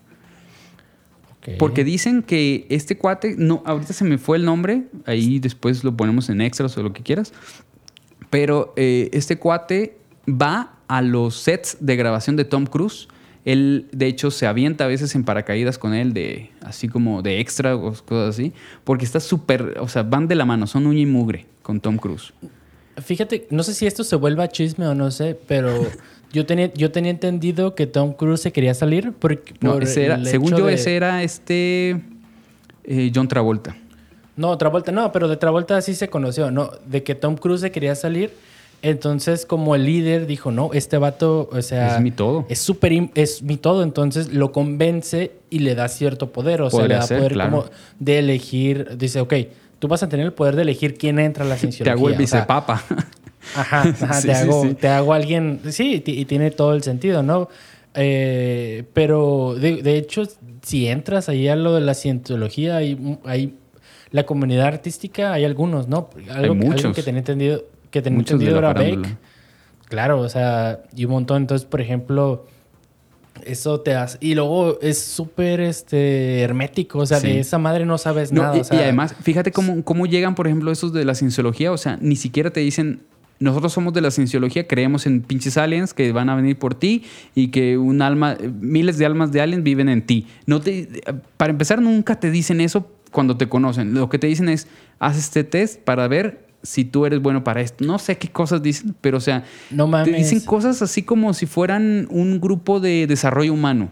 Ok. Porque dicen que este cuate, no, ahorita se me fue el nombre, ahí después lo ponemos en extras o lo que quieras. Pero eh, este cuate va a los sets de grabación de Tom Cruise. Él, de hecho, se avienta a veces en paracaídas con él, de, así como de extra o cosas así. Porque está súper, o sea, van de la mano, son uña y mugre con Tom Cruise. Fíjate, no sé si esto se vuelva chisme o no sé, pero yo tenía, yo tenía entendido que Tom Cruise se quería salir porque, No, por ese era- según yo, de- ese era este eh, John Travolta. No, Travolta, no, pero de Travolta sí se conoció, no, de que Tom Cruise se quería salir. Entonces, como el líder dijo, no, este vato, o sea... Es mi todo. Es súper, es mi todo. Entonces, lo convence y le da cierto poder. O sea, Podría le da ser, poder claro. como de elegir... Dice, ok, tú vas a tener el poder de elegir quién entra a la Te cienciología. hago el o sea, vicepapa. Ajá, ajá, Sí, te, sí, hago, sí. te hago alguien. Sí, y tiene todo el sentido, ¿no? Eh, pero de, de hecho, si entras ahí a lo de la cientología, hay, hay la comunidad artística, hay algunos, ¿no? Algo, muchos. algo que tenía entendido, que tenía Muchos entendido era Beck. Claro, o sea, y un montón. Entonces, por ejemplo, eso te hace. Y luego es súper este, hermético, o sea, Sí. de esa madre no sabes No, nada. y, o sea, y además, fíjate cómo, cómo llegan, por ejemplo, esos de la cienciología. O sea, ni siquiera te dicen, nosotros somos de la cienciología, creemos en pinches aliens que van a venir por ti y que un alma, miles de almas de aliens viven en ti. No te, para empezar, nunca te dicen eso cuando te conocen. Lo que te dicen es, haz este test para ver si tú eres bueno para esto. No sé qué cosas dicen, pero o sea, No te dicen cosas así como si fueran un grupo de desarrollo humano.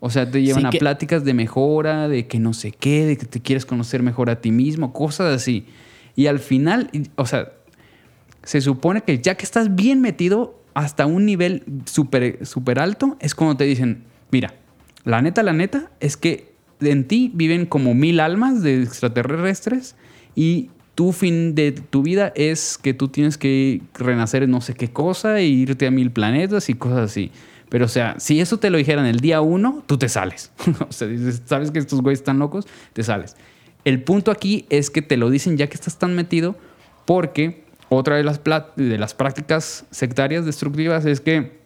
O sea, te llevan Sí, a que- pláticas de mejora, de que no sé qué, de que te quieres conocer mejor a ti mismo, cosas así. Y al final, o sea, se supone que ya que estás bien metido hasta un nivel súper súper alto, es cuando te dicen, mira, la neta, la neta, es que en ti viven como mil almas de extraterrestres y tu fin de tu vida es que tú tienes que renacer en no sé qué cosa e irte a mil planetas y cosas así. Pero, o sea, si eso te lo dijeran el día uno, tú te sales. o sea, dices, sabes que estos güeyes están locos, te sales. El punto aquí es que te lo dicen ya que estás tan metido, porque otra de las, de las prácticas sectarias destructivas es que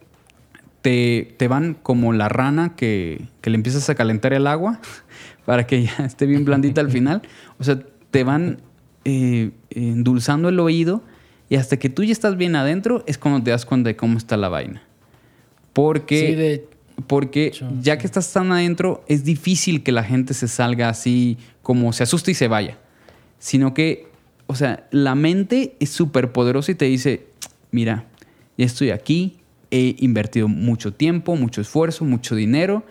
te, te van como la rana que, que le empiezas a calentar el agua para que ya esté bien blandita al final. O sea, te van eh, endulzando el oído y hasta que tú ya estás bien adentro es cuando te das cuenta de cómo está la vaina. Porque, Sí, de porque ya que estás tan adentro, es difícil que la gente se salga así como se asuste y se vaya. Sino que, o sea, la mente es súper poderosa y te dice, mira, ya estoy aquí, he invertido mucho tiempo, mucho esfuerzo, mucho dinero,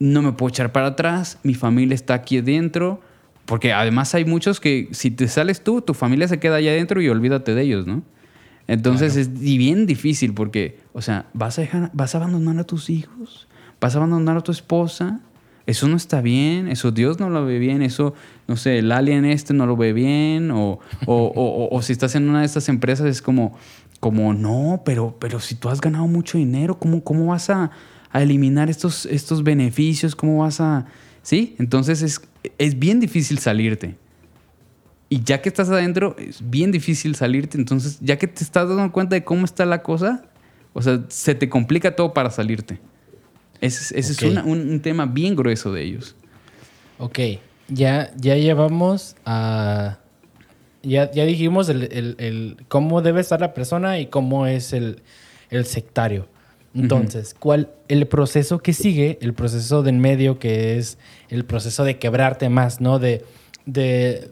no me puedo echar para atrás, mi familia está aquí adentro, porque además hay muchos que si te sales tú, tu familia se queda allá adentro y olvídate de ellos, ¿no? Entonces es bien difícil porque, o sea, vas a, dejar, vas a abandonar a tus hijos, vas a abandonar a tu esposa, eso no está bien, eso Dios no lo ve bien, eso, no sé, el alien este no lo ve bien, o, o, o- o- o si estás en una de estas empresas es como, como no, pero, pero si tú has ganado mucho dinero, ¿cómo, cómo vas a, a eliminar estos, estos beneficios? ¿Cómo vas a...? ¿Sí? Entonces es, es bien difícil salirte. Y ya que estás adentro, es bien difícil salirte. Entonces, ya que te estás dando cuenta de cómo está la cosa, o sea, se te complica todo para salirte. Ese, es- ese Ok. es una- un, un tema bien grueso de ellos. Ok, ya, ya llevamos a... Ya, ya dijimos el, el- el cómo debe estar la persona y cómo es el, el sectario. Entonces, ¿cuál el proceso que sigue? El proceso de en medio que es el proceso de quebrarte más, ¿no? De, de,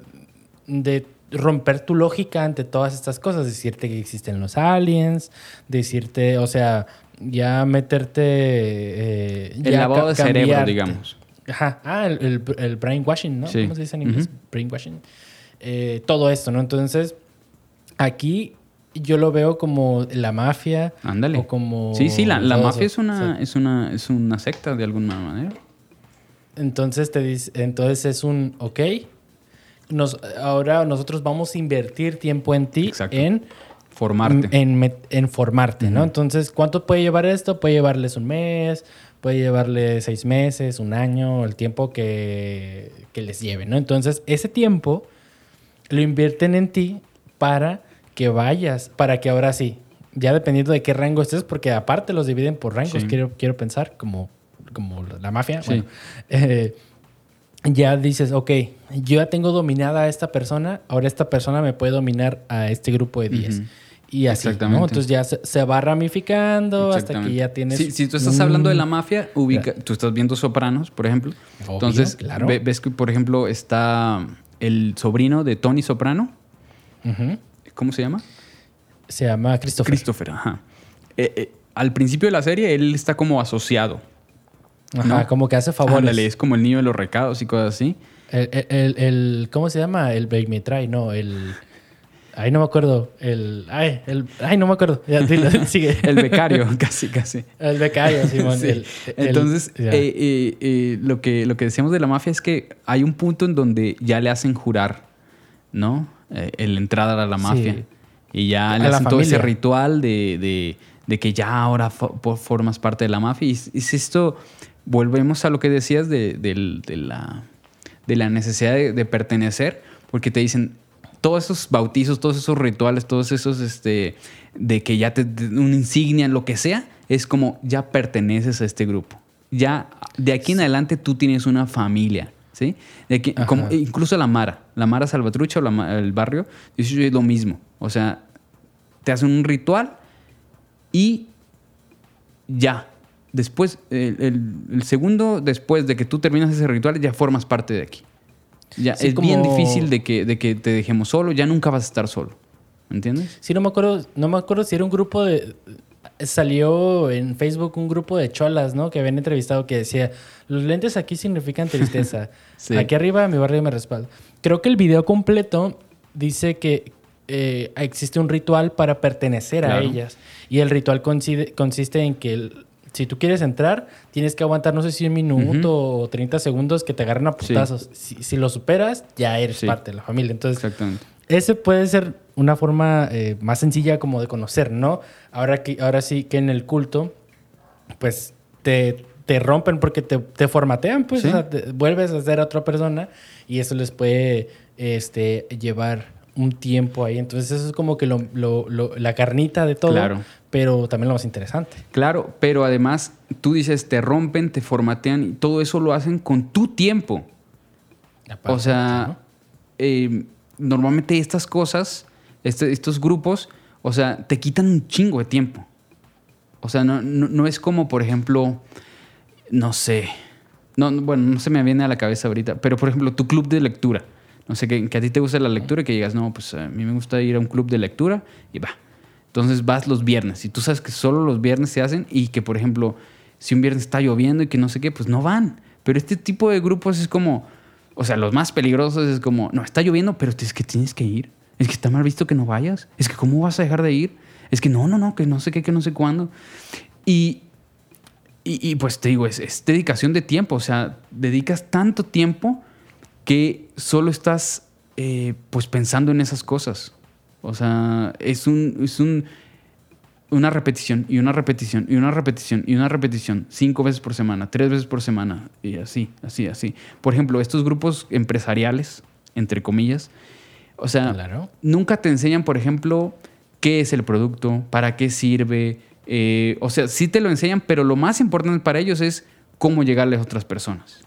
de romper tu lógica ante todas estas cosas, decirte que existen los aliens, decirte, o sea, ya meterte... eh, El ya lavado de cerebro, digamos. Ajá. Ah, el, el, el brainwashing, ¿no? Sí. ¿Cómo se dice en inglés? Brainwashing. Eh, todo esto, ¿no? Entonces, aquí yo lo veo como la mafia. Ándale. O como. Sí, sí, la, la mafia es una, Sí. es, una, es una secta de alguna manera. Entonces te dice, entonces es un ok. Nos, ahora nosotros vamos a invertir tiempo en ti Exacto. en Formarte. En, en formarte, ¿no? Entonces, ¿cuánto puede llevar esto? Puede llevarles un mes, puede llevarle seis meses, un año, el tiempo que, que les lleve, ¿no? Entonces, ese tiempo lo invierten en ti para que vayas, para que ahora sí, ya dependiendo de qué rango estés, porque aparte los dividen por rangos, Sí. quiero, quiero pensar, como, como la mafia. Sí. bueno, eh, ya dices, ok, yo ya tengo dominada a esta persona, ahora esta persona me puede dominar a este grupo de 10. Ujú. Y así. Entonces ya se, se va ramificando hasta que ya tienes... Si, si tú estás hablando de la mafia, ubica, tú estás viendo Sopranos, por ejemplo. Obvio, Entonces, claro. ve- ves que, por ejemplo, está el sobrino de Tony Soprano. Ujú. ¿Cómo se llama? Se llama Christopher. Christopher, ajá. Eh, eh, al principio de la serie, él está como asociado. Ajá, ¿no? como que hace favores. Ándale, es como el niño de los recados y cosas así. El, el- ¿Cómo se llama? El Me Try, no, el... Ay, no me acuerdo. El... Ay, el, ay no me acuerdo. Ya, sigue. El becario, casi, casi. El becario, Simón. Sí. el- el- Entonces, eh, eh, eh, lo, que, lo que decíamos de la mafia es que hay un punto en donde ya le hacen jurar, ¿no? Eh, el entrar a la Sí. mafia. Y ya A le hacen todo ese ritual de, de- de que ya ahora formas parte de la mafia. Y es esto, volvemos a lo que decías de, de la, de la necesidad de, pertenecer, porque te dicen, todos esos bautizos, todos esos rituales, todos esos, este, de que ya te- una insignia, lo que sea, es como ya perteneces a este grupo. Ya de aquí en adelante tú tienes una familia, ¿sí? De como- incluso la Mara, la Mara Salvatrucha o la el barrio, es lo mismo. O sea, te hacen un ritual y ya. Después, el, el- el segundo después de que tú terminas ese ritual, ya formas parte de aquí. Ya, Sí, es bien difícil de que, de que te dejemos solo, ya nunca vas a estar solo. ¿Entiendes? Sí, no me acuerdo, no me acuerdo si era un grupo de. Salió en Facebook un grupo de cholas, ¿no? Que habían entrevistado que decía: Los lentes aquí significan tristeza. Sí. Aquí arriba mi barrio me respalda. Creo que el video completo dice que eh, existe un ritual para pertenecer a Claro. ellas. Y el ritual conside- consiste en que el- si tú quieres entrar, tienes que aguantar, no sé si un minuto o 30 segundos que te agarren a Sí. putazos. Si, si lo superas, ya eres Sí. parte de la familia. Entonces, Exactamente. ese puede ser una forma eh, más sencilla como de conocer, ¿no? Ahora, que, ahora sí que en el culto, pues te, te rompen porque te, te formatean, pues, Sí. o sea, te- vuelves a ser otra persona y eso les puede este, llevar un tiempo ahí. Entonces eso es como que lo- lo- lo- la carnita de todo, Claro. pero también lo más interesante. Claro, pero además tú dices, te rompen, te formatean y todo eso lo hacen con tu tiempo. Aparte, O sea, ¿no? eh, normalmente estas cosas, este- estos grupos, o sea, te quitan un chingo de tiempo. O sea, no, no- no es como, por ejemplo, no sé, no, no, bueno, no se me viene a la cabeza ahorita, pero por ejemplo, tu club de lectura. No sé, que, que a ti te gusta la lectura y que digas, no, pues a mí me gusta ir a un club de lectura y va. Entonces vas los viernes y tú sabes que solo los viernes se hacen y que, por ejemplo, si un viernes está lloviendo y que no sé qué, pues no van. Pero este tipo de grupos es como, o sea, los más peligrosos es como, no, está lloviendo, pero es que tienes que ir. Es que está mal visto que no vayas. Es que cómo vas a dejar de ir. Es que no, no, no, que no sé qué, que no sé cuándo. Y, y, y, pues te digo, es, es dedicación de tiempo. O sea, dedicas tanto tiempo que solo estás eh, pues pensando en esas cosas. O sea, es un, es un una repetición y una repetición y una repetición y una repetición cinco veces por semana, tres veces por semana y así, así, así. Por ejemplo, estos grupos empresariales, entre comillas, o sea, Claro. nunca te enseñan, por ejemplo, qué es el producto, para qué sirve. eh, o sea, sí te lo enseñan, pero lo más importante para ellos es cómo llegarle a otras personas.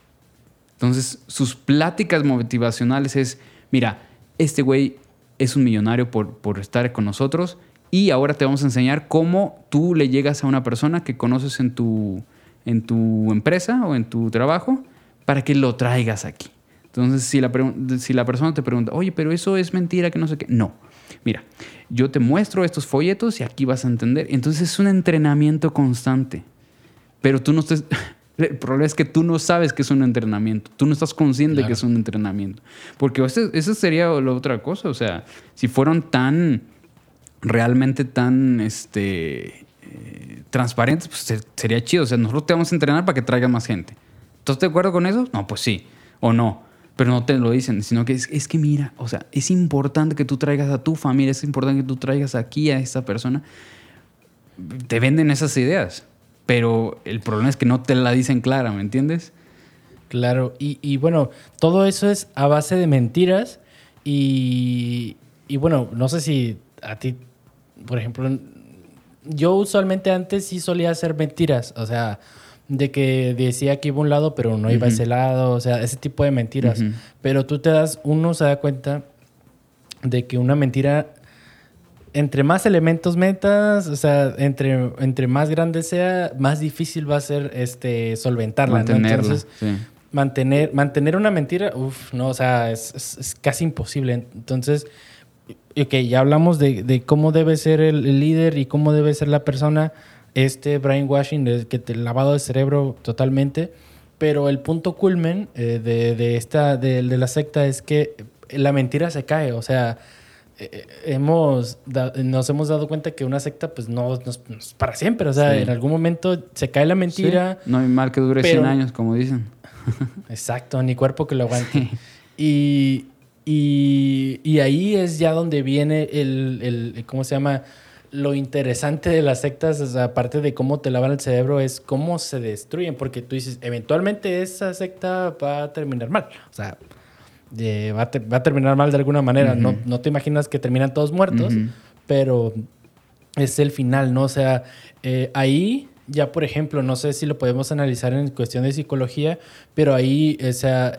Entonces, sus pláticas motivacionales es, mira, este güey es un millonario por, por estar con nosotros y ahora te vamos a enseñar cómo tú le llegas a una persona que conoces en tu, en tu empresa o en tu trabajo para que lo traigas aquí. Entonces, si la, si la persona te pregunta, oye, pero eso es mentira, que no sé qué. No. Mira, yo te muestro estos folletos y aquí vas a entender. Entonces, es un entrenamiento constante. Pero tú no estás... El problema es que tú no sabes que es un entrenamiento. Tú no estás consciente Claro. que es un entrenamiento. Porque eso sería la otra cosa. O sea, si fueron tan realmente tan este, eh, transparentes, pues se- sería chido. O sea, nosotros te vamos a entrenar para que traigan más gente. ¿Estás de acuerdo con eso? No, pues sí. O no. Pero no te lo dicen, sino que es, es que mira, o sea, es importante que tú traigas a tu familia, es importante que tú traigas aquí a esta persona. Te venden esas ideas, pero el problema es que no te la dicen clara, ¿me entiendes? Claro, y, y bueno, todo eso es a base de mentiras y, y bueno, no sé si a ti, por ejemplo, yo usualmente antes sí solía hacer mentiras, o sea, de que decía que iba a un lado pero no iba a ese lado, o sea, ese tipo de mentiras. Pero tú te das, uno se da cuenta de que una mentira, entre más elementos metas, o sea, entre, entre más grande sea, más difícil va a ser este, solventarla. ¿no? Mantenerla. Entonces, sí. mantener, mantener una mentira, uff, no, o sea, es, es- es casi imposible. Entonces, ok, ya hablamos de, de cómo debe ser el, el líder y cómo debe ser la persona, este brainwashing, de que te lavado de cerebro totalmente. Pero el punto culmen eh, de, de esta, de, de la secta es que la mentira se cae, o sea, eh, hemos da- nos hemos dado cuenta que una secta pues no, es- para siempre, o sea, Sí. en algún momento se cae la mentira. Sí, No hay mal que dure pero- 100 años, como dicen. Exacto, ni cuerpo que lo aguante. Y, y, y ahí es ya donde viene el, el- ¿cómo se llama? Lo interesante de las sectas, o sea, aparte de cómo te lavan el cerebro, es cómo se destruyen, porque tú dices, eventualmente esa secta va a terminar mal. O sea, eh, va, a te- va a terminar mal de alguna manera. no, no te imaginas que terminan todos muertos, pero es el final, ¿no? O sea, eh, ahí ya, por ejemplo, no sé si lo podemos analizar en cuestión de psicología, pero ahí, o sea,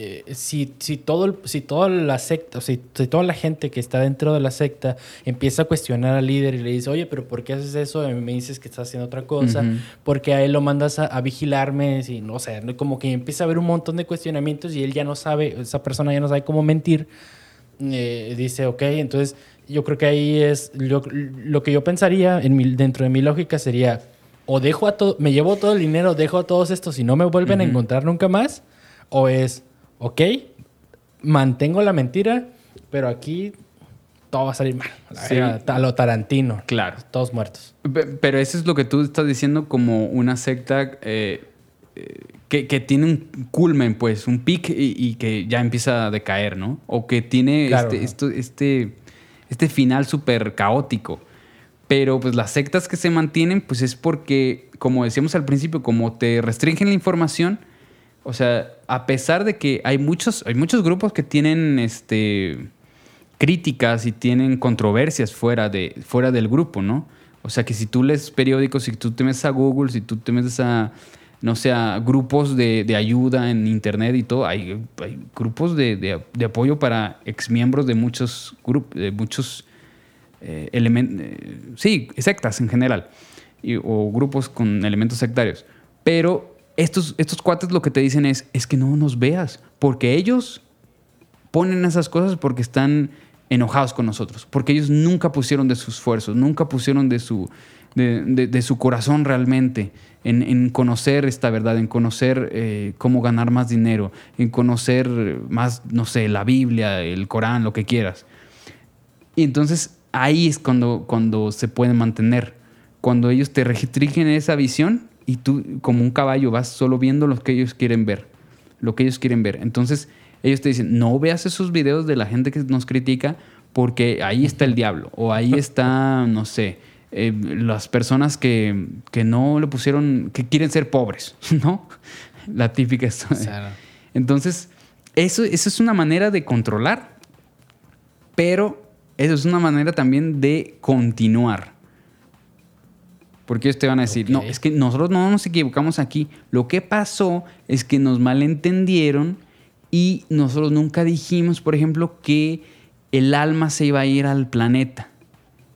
eh, si, si, todo, el- si toda la secta, o si, si toda la gente que está dentro de la secta empieza a cuestionar al líder y le dice, oye, pero ¿por qué haces eso? Y me dices que estás haciendo otra cosa, porque a él lo mandas a, a vigilarme, y no sé, ¿no? como que empieza a haber un montón de cuestionamientos y él ya no sabe, esa persona ya no sabe cómo mentir eh, dice, ok, entonces yo creo que ahí es lo, lo que yo pensaría en mi- dentro de mi lógica sería, o dejo a todo, me llevo todo el dinero, dejo a todos estos y no me vuelven a encontrar nunca más, o es, ok, mantengo la mentira, pero aquí todo va a salir mal, Sí. a lo Tarantino, Claro. todos muertos. Pe- Pero eso es lo que tú estás diciendo como una secta eh, eh, que, que tiene un culmen, pues, un pic y, y que ya empieza a decaer, ¿no? O que tiene Claro, este, esto- este, este final súper caótico. Pero pues las sectas que se mantienen, pues es porque, como decíamos al principio, como te restringen la información, o sea, a pesar de que hay muchos, hay muchos grupos que tienen este críticas y tienen controversias fuera, de, fuera del grupo, ¿no? O sea, que si tú lees periódicos, si tú te metes a Google, si tú te metes a, no sé, a grupos de, de ayuda en Internet y todo, hay, hay grupos de, de- de apoyo para exmiembros de muchos grupos, de muchos eh, elemen- eh, sí, sectas en general, o grupos con elementos sectarios. Pero estos, estos cuates lo que te dicen es, es que no nos veas, porque ellos ponen esas cosas porque están enojados con nosotros, porque ellos nunca pusieron de sus esfuerzos, nunca pusieron de su, de, de- su corazón realmente en, en conocer esta verdad, en conocer eh, cómo ganar más dinero, en conocer más, no sé, la Biblia, el Corán, lo que quieras. Y entonces ahí es cuando, cuando se pueden mantener. Cuando ellos te restringen esa visión y tú, como un caballo, vas solo viendo lo que ellos quieren ver. Lo que ellos quieren ver. Entonces ellos te dicen, no veas esos videos de la gente que nos critica porque ahí está el diablo. O ahí está, no sé, eh, las personas que, que no le pusieron, que quieren ser pobres, ¿no? La típica historia. Claro. Entonces, eso, eso es una manera de controlar, pero eso es una manera también de continuar. Porque ellos te van a decir, no, es que nosotros no nos equivocamos aquí. Lo que pasó es que nos malentendieron y nosotros nunca dijimos, por ejemplo, que el alma se iba a ir al planeta.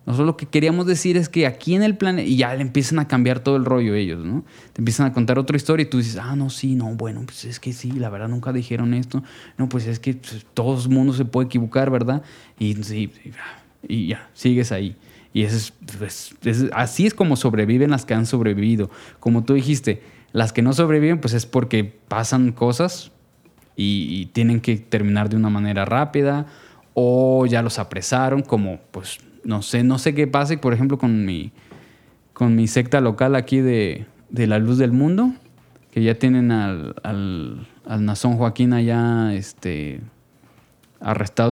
Nosotros lo que queríamos decir es que aquí en el planeta, y ya le empiezan a cambiar todo el rollo ellos, ¿no? Te empiezan a contar otra historia y tú dices, ah, no, sí, no, bueno, pues es que sí, la verdad nunca dijeron esto. No, pues es que pues, todo el mundo se puede equivocar, ¿verdad? Y sí, y ya, sigues ahí. Y eso es, pues, es- así es como sobreviven las que han sobrevivido. Como tú dijiste, las que no sobreviven, pues es porque pasan cosas y, y tienen que terminar de una manera rápida o ya los apresaron, como pues no sé, no sé qué pase, por ejemplo, con mi, con mi secta local aquí de, de la luz del mundo, que ya tienen al, al, al Nazón Joaquín allá este, arrestado.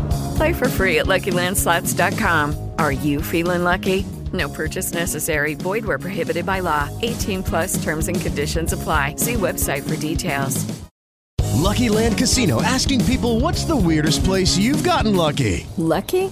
Play for free at LuckyLandSlots.com. Are you feeling lucky? No purchase necessary. Void where prohibited by law. 18 plus terms and conditions apply. See website for details. Lucky Land Casino asking people what's the weirdest place you've gotten lucky? Lucky?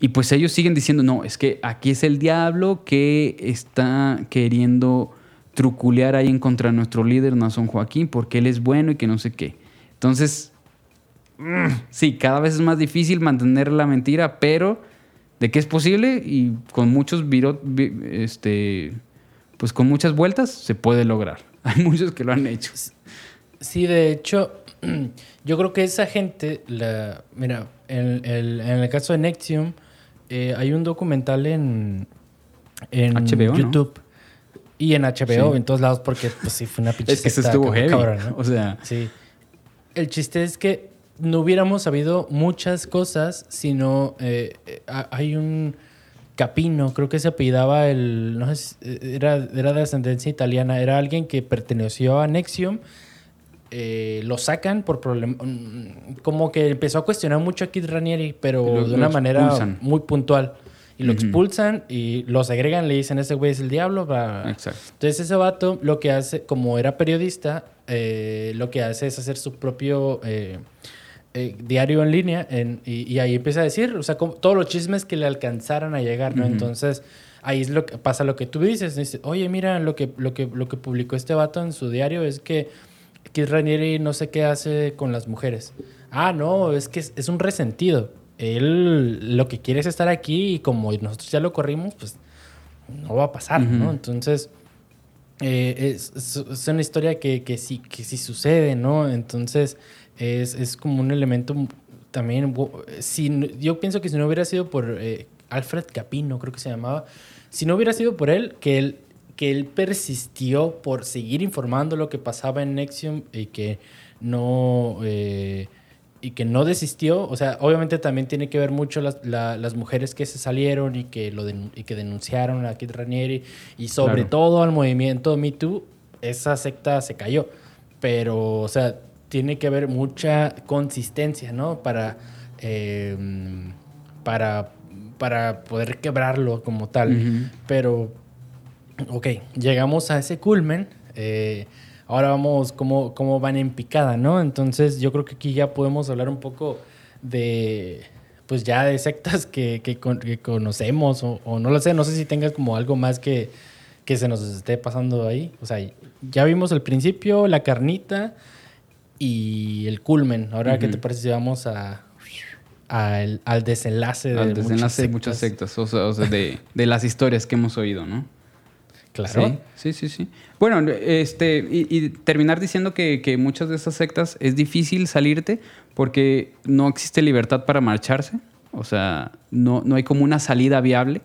Y pues ellos siguen diciendo, no, es que aquí es el diablo que está queriendo truculear ahí en contra de nuestro líder, Nazón Joaquín, porque él es bueno y que no sé qué. Entonces, mm, sí, cada vez es más difícil mantener la mentira, pero de que es posible y con muchos viro- vi- este, pues con muchas vueltas se puede lograr. Hay muchos que lo han hecho. Sí, de hecho, yo creo que esa gente, la, mira, en el, en el caso de Nexium, eh, hay un documental en, en HBO, ¿no? YouTube y en HBO, Sí. en todos lados, porque pues sí fue una pinche Es que se estuvo heavy. cabrón, ¿no? O sea, Sí. El chiste es que no hubiéramos sabido muchas cosas, sino eh, eh, ha- hay un Capino, creo que se apellidaba el, no sé, eh, era, era de ascendencia italiana, era alguien que perteneció a Nexium, eh, lo sacan por problema, mm, como que empezó a cuestionar mucho a Kid Ranieri, pero lo- de una manera expulsan. muy puntual. Y lo expulsan y lo segregan, le dicen, ese güey es el diablo. bla, bla". Exacto. Entonces ese vato lo que hace, como era periodista, eh, lo que hace es hacer su propio eh, diario en línea en- y, y ahí empieza a decir, o sea, como todos los chismes que le alcanzaran a llegar, ¿no? Entonces ahí es lo que pasa lo que tú dices, dice, oye, mira, lo que, lo, que, lo que publicó este vato en su diario es que Kid Ranieri no sé qué hace con las mujeres. Ah, no, es que es, es un resentido. Él lo que quiere es estar aquí y como nosotros ya lo corrimos, pues no va a pasar, ¿no? Entonces, eh, es, es- una historia que, que, sí, que sí sucede, ¿no? Entonces, es, es como un elemento también... Si, yo pienso que si no hubiera sido por eh, Alfred Capino, creo que se llamaba, si no hubiera sido por él, que él, que él persistió por seguir informando lo que pasaba en Nexium y que no... eh, y que no desistió, o sea, obviamente también tiene que ver mucho las, la- las mujeres que se salieron y que, lo y que denunciaron a Kid Ranieri y sobre Claro. todo al movimiento Me Too, esa secta se cayó. Pero, o sea, tiene que haber mucha consistencia, ¿no? Para, eh, para, para poder quebrarlo como tal. Pero, ok, llegamos a ese culmen. eh, ahora vamos cómo, cómo van en picada, ¿no? Entonces yo creo que aquí ya podemos hablar un poco de, pues ya de sectas que, que con- que conocemos o, o no lo sé, no sé si tengas como algo más que, que se nos esté pasando ahí. O sea, ya vimos el principio, la carnita y el culmen. Ahora, ¿qué te parece si vamos a, al, al desenlace de al desenlace de muchas sectas, o sea, o sea, de, de las historias que hemos oído, ¿no? Claro. Sí, sí, sí. sí. Bueno, este, y, y terminar diciendo que, que muchas de esas sectas es difícil salirte porque no existe libertad para marcharse. O sea, no, no hay como una salida viable.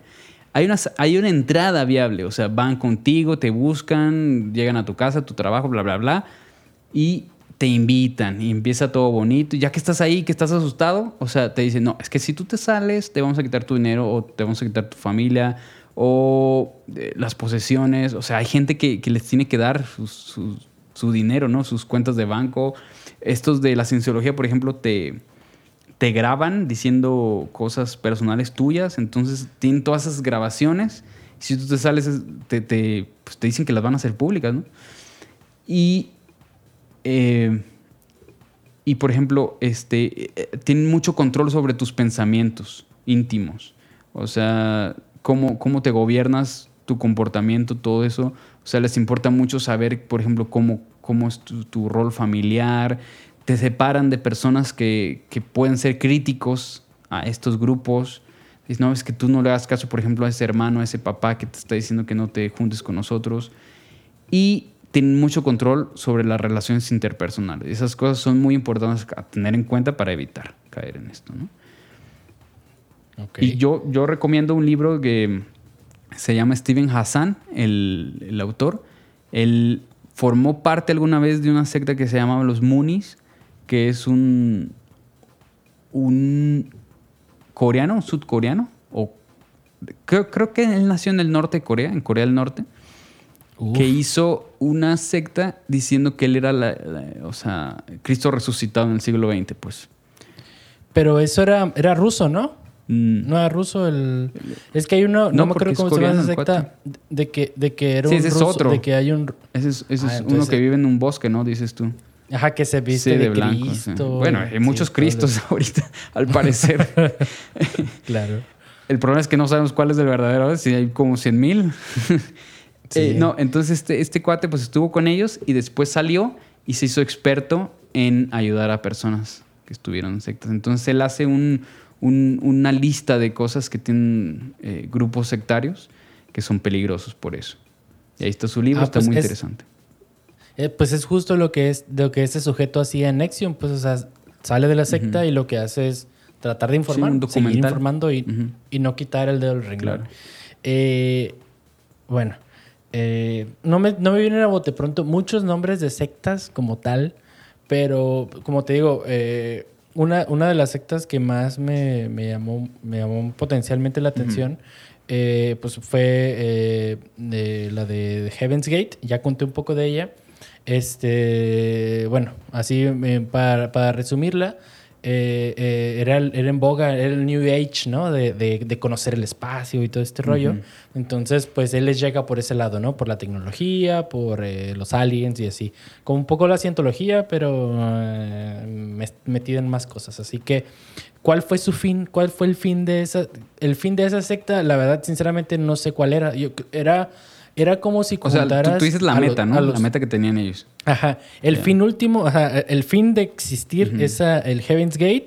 Hay una, hay una entrada viable. O sea, van contigo, te buscan, llegan a tu casa, a tu trabajo, bla, bla, bla. Y te invitan y empieza todo bonito. Y ya que estás ahí, que estás asustado, o sea, te dicen, no, es que si tú te sales, te vamos a quitar tu dinero o te vamos a quitar tu familia o eh, las posesiones. O sea, hay gente que, les tiene que dar su, dinero, ¿no? Sus cuentas de banco. Estos de la cienciología, por ejemplo, te, te graban diciendo cosas personales tuyas. Entonces tienen todas esas grabaciones. Si tú te sales, es- te, te, pues, te dicen que las van a hacer públicas, ¿no? Y eh, y por ejemplo, este, eh, tienen mucho control sobre tus pensamientos. íntimos. O sea, cómo, cómo te gobiernas, tu comportamiento, todo eso. O sea, les importa mucho saber, por ejemplo, cómo, cómo es tu, tu rol familiar. Te separan de personas que, que pueden ser críticos a estos grupos. Dices, no, es que tú no le hagas caso, por ejemplo, a ese hermano, a ese papá que te está diciendo que no te juntes con nosotros. Y tienen mucho control sobre las relaciones interpersonales. Esas cosas son muy importantes a tener en cuenta para evitar caer en esto, ¿no? Y yo, yo recomiendo un libro que se llama Steven Hassan, el, el autor. Él formó parte alguna vez de una secta que se llamaba los Moonies, que es un, un coreano, un sudcoreano, o creo, creo que él nació en el norte de Corea, en Corea del Norte, que hizo una secta diciendo que él era la, la- o sea, Cristo resucitado en el siglo XX, pues. Pero eso era, era ruso, ¿no? No era ruso el... Es que hay uno, no, Mm. No, me acuerdo cómo se llama esa coreano el secta, de que, de que era Sí, un ese es otro. de que hay un... Ese es, ese Ah, es entonces- uno que vive en un bosque, ¿no? Dices tú. Ajá, que se viste Sí, de, blanco, sí. Cristo. Bueno, hay muchos Cristos ahorita, al parecer. Claro. El problema es que no sabemos cuál es el verdadero, si hay como 100 mil. Sí. no, entonces este, este cuate pues estuvo con ellos y después salió y se hizo experto en ayudar a personas que estuvieron en sectas. Entonces él hace un- un- una lista de cosas que tienen eh, grupos sectarios que son peligrosos por eso. Y ahí está su libro, Ah, está pues muy es- interesante. Eh, pues es justo lo que es lo que este sujeto hacía en Nexium, pues o sea, sale de la secta y lo que hace es tratar de informar, un seguir informando y, y no quitar el dedo del renglón. Claro. Eh, bueno, eh, no, me, no me vienen a bote pronto muchos nombres de sectas como tal, pero como te digo, eh, una, una de las sectas que más me, me llamó, me llamó potencialmente la atención eh, pues fue eh, de la de Heaven's Gate, ya conté un poco de ella. Este, bueno, así eh, para, para resumirla, eh, eh, era, era en boga, era el New Age, ¿no? De, de- de conocer el espacio y todo este rollo. Ujú. Entonces, pues él les llega por ese lado, ¿no? Por la tecnología, por eh, los aliens y así. Como un poco la cientología, pero eh, metida en más cosas. Así que, ¿cuál fue su fin? ¿Cuál fue el fin de esa, el fin de esa secta? La verdad, sinceramente, no sé cuál era. Yo, era, era como si O sea, tú, dices la meta, ¿no? los- La meta que tenían ellos. Ajá. El fin último, ajá, el fin de existir es ah, el Heaven's Gate.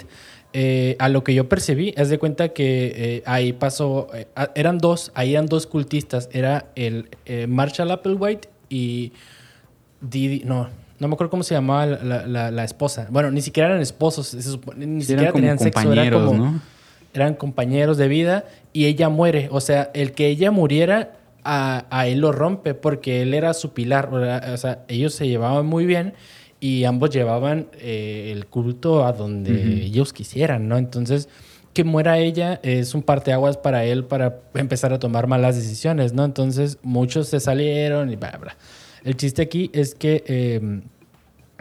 eh, a lo que yo percibí, haz de cuenta que eh, ahí pasó, eh, eran dos, ahí eran dos cultistas, era el Marshall Applewhite y Didi, no, no me acuerdo cómo se llamaba la, la- la- la esposa. Bueno, ni siquiera eran esposos, se supone- ni Sí, eran siquiera tenían sexo, era compañeros, como, ¿no? eran compañeros de vida y ella muere. O sea, el que ella muriera a, a él lo rompe porque él era su pilar. O sea, ellos se llevaban muy bien y ambos llevaban eh, el culto a donde Ujú. ellos quisieran, ¿no? Entonces, que muera ella es un parteaguas para él para empezar a tomar malas decisiones, ¿no? Entonces, muchos se salieron y bla, bla. El chiste aquí es que eh,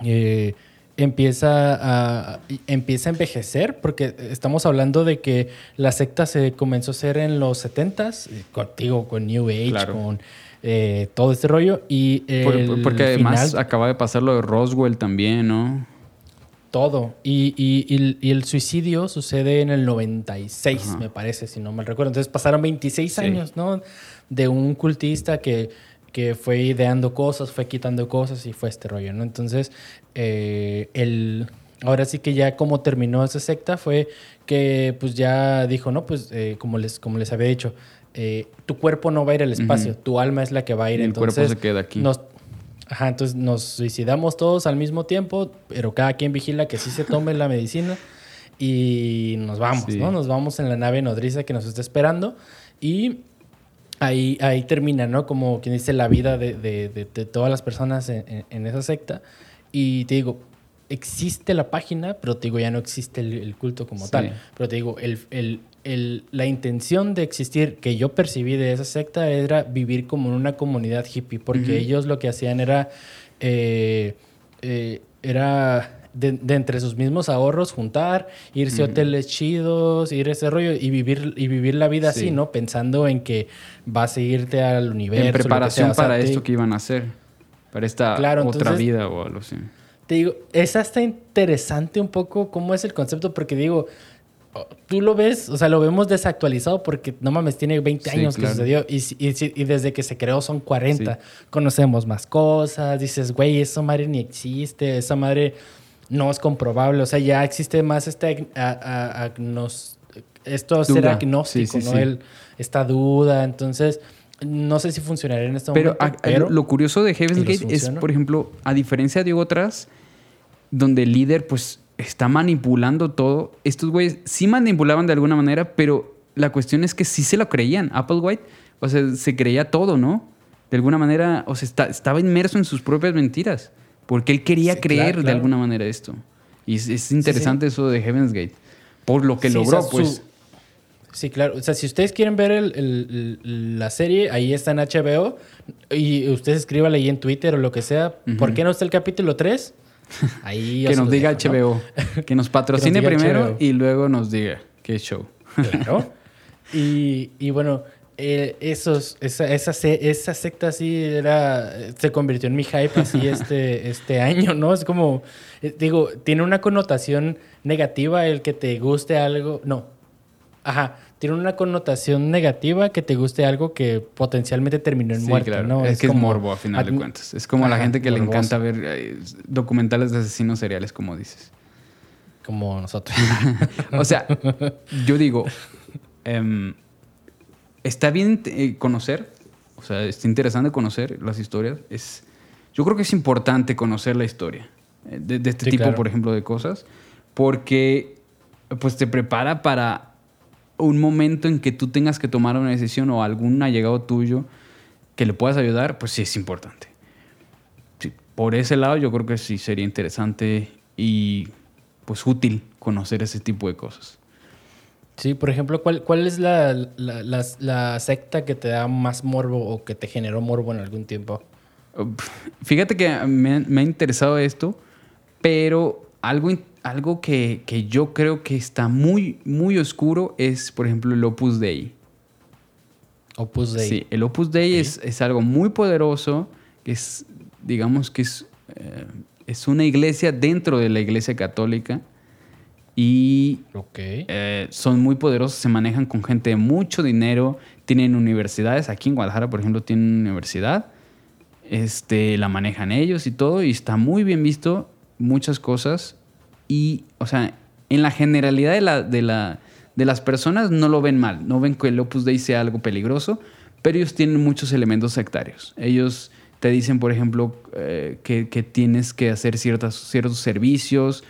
eh, empieza, a, empieza a envejecer, porque estamos hablando de que la secta se comenzó a hacer en los 70s, eh, contigo, con New Age, Claro. con eh, todo este rollo. Y porque además final, acaba de pasar lo de Roswell también, ¿no? todo. Y, y- y- y el suicidio sucede en el 96, Ajá. me parece, si no mal recuerdo. Entonces pasaron 26 Sí. años, ¿no? De un cultista que, que fue ideando cosas, fue quitando cosas y fue este rollo, ¿no? Entonces, eh, el, ahora sí que ya como terminó esa secta fue que pues ya dijo, no, pues eh, como, les, como les había dicho, eh, tu cuerpo no va a ir al espacio, tu alma es la que va a ir. Y el cuerpo entonces, se queda aquí. Nos, Ajá, entonces nos suicidamos todos al mismo tiempo, pero cada quien vigila que sí se tome la medicina y nos vamos, Sí. ¿no? Nos vamos en la nave nodriza que nos está esperando y ahí, ahí termina, ¿no? Como quien dice la vida de, de- de- de todas las personas en, en- esa secta. Y te digo, existe la página, pero te digo, ya no existe el, el culto como Sí. tal. Pero te digo, el, el- el- la intención de existir que yo percibí de esa secta era vivir como en una comunidad hippie, porque ellos lo que hacían era, eh, eh, era de, de entre sus mismos ahorros juntar, irse a hoteles chidos, ir a ese rollo y vivir, y vivir la vida Sí. así, ¿no? Pensando en que vas a irte al universo. En preparación sea. O sea, para te- esto que iban a hacer. Para esta Claro, otra entonces- vida o algo así. te digo, es hasta interesante un poco cómo es el concepto, porque digo, tú lo ves, o sea, lo vemos desactualizado porque no mames, tiene 20 Sí, años que sucedió y desde que se creó son 40. Conocemos más cosas, dices, güey, esa madre ni existe, esa madre no es comprobable, o sea, ya existe más este agnos- esto ser Duda. agnóstico, Sí, sí, ¿no? sí. El- esta duda, entonces no sé si funcionaría en este Pero, momento, a- pero lo curioso de Heaven's Gate es, por ejemplo, a diferencia de otras, donde el líder pues está manipulando todo, estos güeyes sí manipulaban de alguna manera, pero la cuestión es que sí se lo creían. Applewhite, o sea, se creía todo, ¿no? De alguna manera, o sea, está- estaba inmerso en sus propias mentiras, porque él quería Sí, creer claro, de claro. alguna manera esto. Y es, es interesante eso de Heaven's Gate, por lo que Sí, logró, o sea, su- pues. Sí, claro. O sea, si ustedes quieren ver el- el- el- la serie, ahí está en HBO. Y ustedes escríbale ahí en Twitter o lo que sea. ¿Por qué no está el capítulo 3? Ahí Que nos diga dejo, ¿no? HBO. Que nos patrocine diga primero HBO. y luego nos diga qué show. Claro. Y, y bueno, eh, esos, esa, esa, esa secta así era, se convirtió en mi hype así este, este año, ¿no? Es como, eh, digo, tiene una connotación negativa el que te guste algo, no, ajá, tiene una connotación negativa que te guste algo que potencialmente terminó en Sí, muerte, claro. ¿no? Es, que como es morbo a final de cuentas. Es como a la Ajá, gente que le morboso, encanta ver eh, documentales de asesinos seriales, como dices. Como nosotros. o sea, yo digo, em, está bien eh, conocer, o sea, está interesante conocer las historias. Es, yo creo que es importante conocer la historia eh, de, de este Sí, tipo, claro. por ejemplo, de cosas, porque pues te prepara para un momento en que tú tengas que tomar una decisión o algún allegado tuyo que le puedas ayudar, pues sí es importante. Sí, por ese lado yo creo que sí sería interesante y pues útil conocer ese tipo de cosas. Sí, por ejemplo, ¿cuál, cuál es la, la, la- la secta que te da más morbo o que te generó morbo en algún tiempo? Fíjate que me, me ha interesado esto, pero algo, algo que, que yo creo que está muy, muy oscuro es, por ejemplo, el Opus Dei. Opus Dei. Sí, el Opus Dei es, es algo muy poderoso, que es, digamos que es, eh, es una iglesia dentro de la iglesia católica y Ok. eh, son muy poderosos, se manejan con gente de mucho dinero, tienen universidades, aquí en Guadalajara, por ejemplo, tienen una universidad, este, la manejan ellos y todo, y está muy bien visto muchas cosas, y, o sea, en la generalidad de, la, de, la, de las personas no lo ven mal, no ven que el Opus Dei sea algo peligroso, pero ellos tienen muchos elementos sectarios. Ellos te dicen, por ejemplo, eh, que, que tienes que hacer ciertas, ciertos servicios,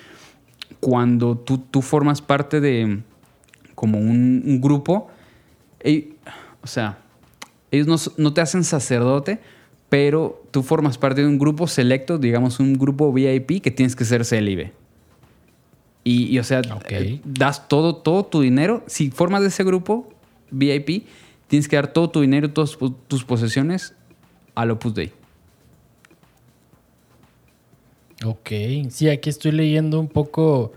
cuando tú, tú formas parte de como un, un grupo, ell- o sea, ellos no, no te hacen sacerdote, pero tú formas parte de un grupo selecto, digamos un grupo VIP que tienes que ser célibe. Y, y, o sea, eh, das todo, todo tu dinero. Si formas de ese grupo VIP, tienes que dar todo tu dinero, todas tus posesiones al Opus Dei. Ok, sí, aquí estoy leyendo un poco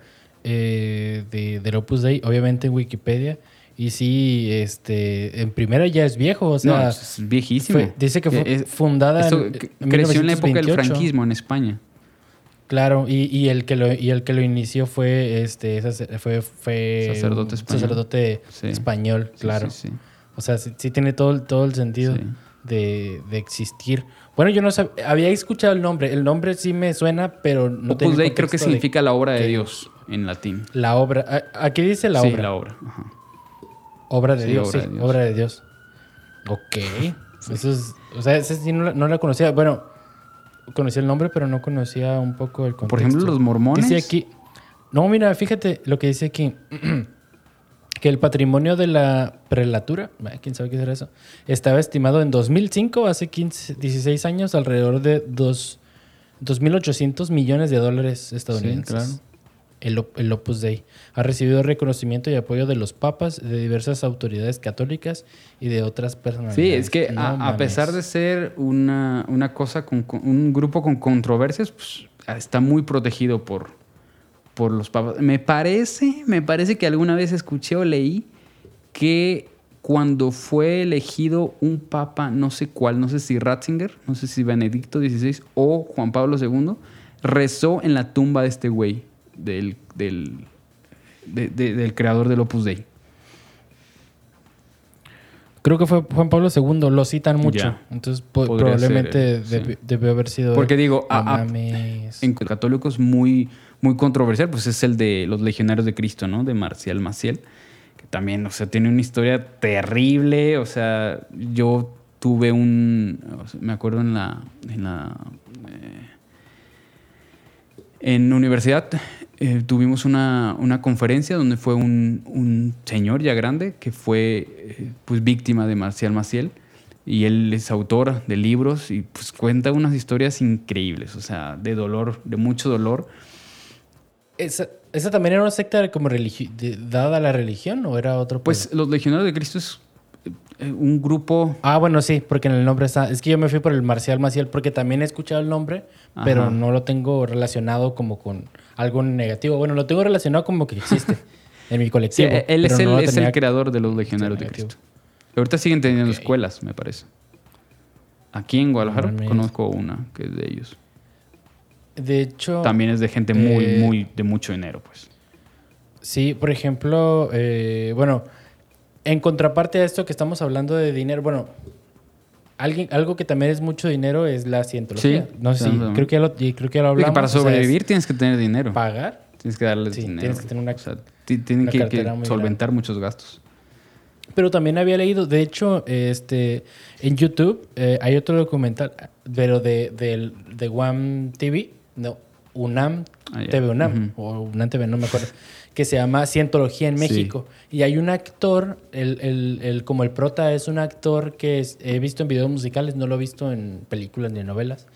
eh, de, del Opus Dei, obviamente en Wikipedia. Y sí, este, en primera ya es viejo, o sea... No, es viejísimo. fue- dice que fue Eh, eh, fundada esto en, en creció en la época del 1928. franquismo en España. Claro, y, y el que lo, y el que lo inició fue este fue, fue Sacerdote español. sacerdote Sí. español, Sí, claro. sí, sí. O sea, sí, tiene todo, el- todo el sentido de, de existir. Bueno, yo no sab- había escuchado el nombre. El nombre sí me suena, pero no Opus Dei creo que de significa la obra de que- Dios en latín. La obra. Aquí dice la sí, obra. la obra. ajá. Obra de Sí, Dios, obra sí. de Dios. Obra de Dios. Ok. Eso es, o sea, ese sí no la, no la conocía. Bueno, conocía el nombre, pero no conocía un poco el contexto. Por ejemplo, los mormones. Dice aquí. No, mira, fíjate lo que dice aquí. que el patrimonio de la prelatura, quién sabe qué será eso, estaba estimado en 2005, hace 15, 16 años, alrededor de dos- 2.800 millones de dólares estadounidenses. claro. El, el Opus Dei ha recibido reconocimiento y apoyo de los papas, de diversas autoridades católicas y de otras personalidades. Sí, es que No a, pesar de ser una, una cosa con, con- un grupo con controversias, pues está muy protegido por, por los papas. Me parece, me parece que alguna vez escuché o leí que cuando fue elegido un papa, no sé cuál, no sé si Ratzinger, no sé si Benedicto XVI o Juan Pablo II, rezó en la tumba de este güey, del, del, de- de- del creador del Opus Dei. Creo que fue Juan Pablo II, lo citan mucho. Ya. Entonces po- probablemente ser, debi- sí. debió haber sido. Porque digo, a- a- en católicos muy, muy controversial, pues es el de los legionarios de Cristo, ¿no? De Marcial Maciel, que también, o sea, tiene una historia terrible, o sea, yo tuve un, me acuerdo en la, en la, eh, en universidad eh, tuvimos una, una conferencia donde fue un, un señor ya grande que fue eh, pues víctima de Marcial Maciel y él es autor de libros y pues cuenta unas historias increíbles, o sea, de dolor, de mucho dolor. ¿Esa, esa también era una secta como de- dada a la religión o era otro? Pues los legionarios de Cristo es eh, un grupo... Ah, bueno, sí, porque en el nombre está. Es que yo me fui por el Marcial Maciel porque también he escuchado el nombre, pero no lo tengo relacionado como con algo negativo. Bueno, lo tengo relacionado como que existe en mi Sí, colectivo. él es, el, es el creador de los legionarios de. Cristo. Ahorita siguen teniendo escuelas, me parece. Aquí en Guadalajara conozco una que es de ellos. De hecho. También es de gente muy, eh, muy, de mucho dinero, pues. Sí, por ejemplo, eh, bueno, en contraparte a esto que estamos hablando de dinero, bueno, alguien, algo que también es mucho dinero es la cientología. Sí, no sé si, sí, creo que ya lo, creo que ya lo Porque hablamos. para o sea, es sobrevivir tienes que tener dinero. pagar. Tienes que darles Sí, dinero. tienes que tener una- O sea, ti- tienen una que, solventar muchos gastos. Pero también había leído, de hecho, este, en YouTube eh, hay otro documental, pero de, del- de UAM TV, no, UNAM Ah. TV UNAM, o UNAM TV, no me acuerdo, que se llama Cientología en Sí. México. Y hay un actor, el, el- el- como el prota es un actor que es- he visto en videos musicales, no lo he visto en películas ni en novelas.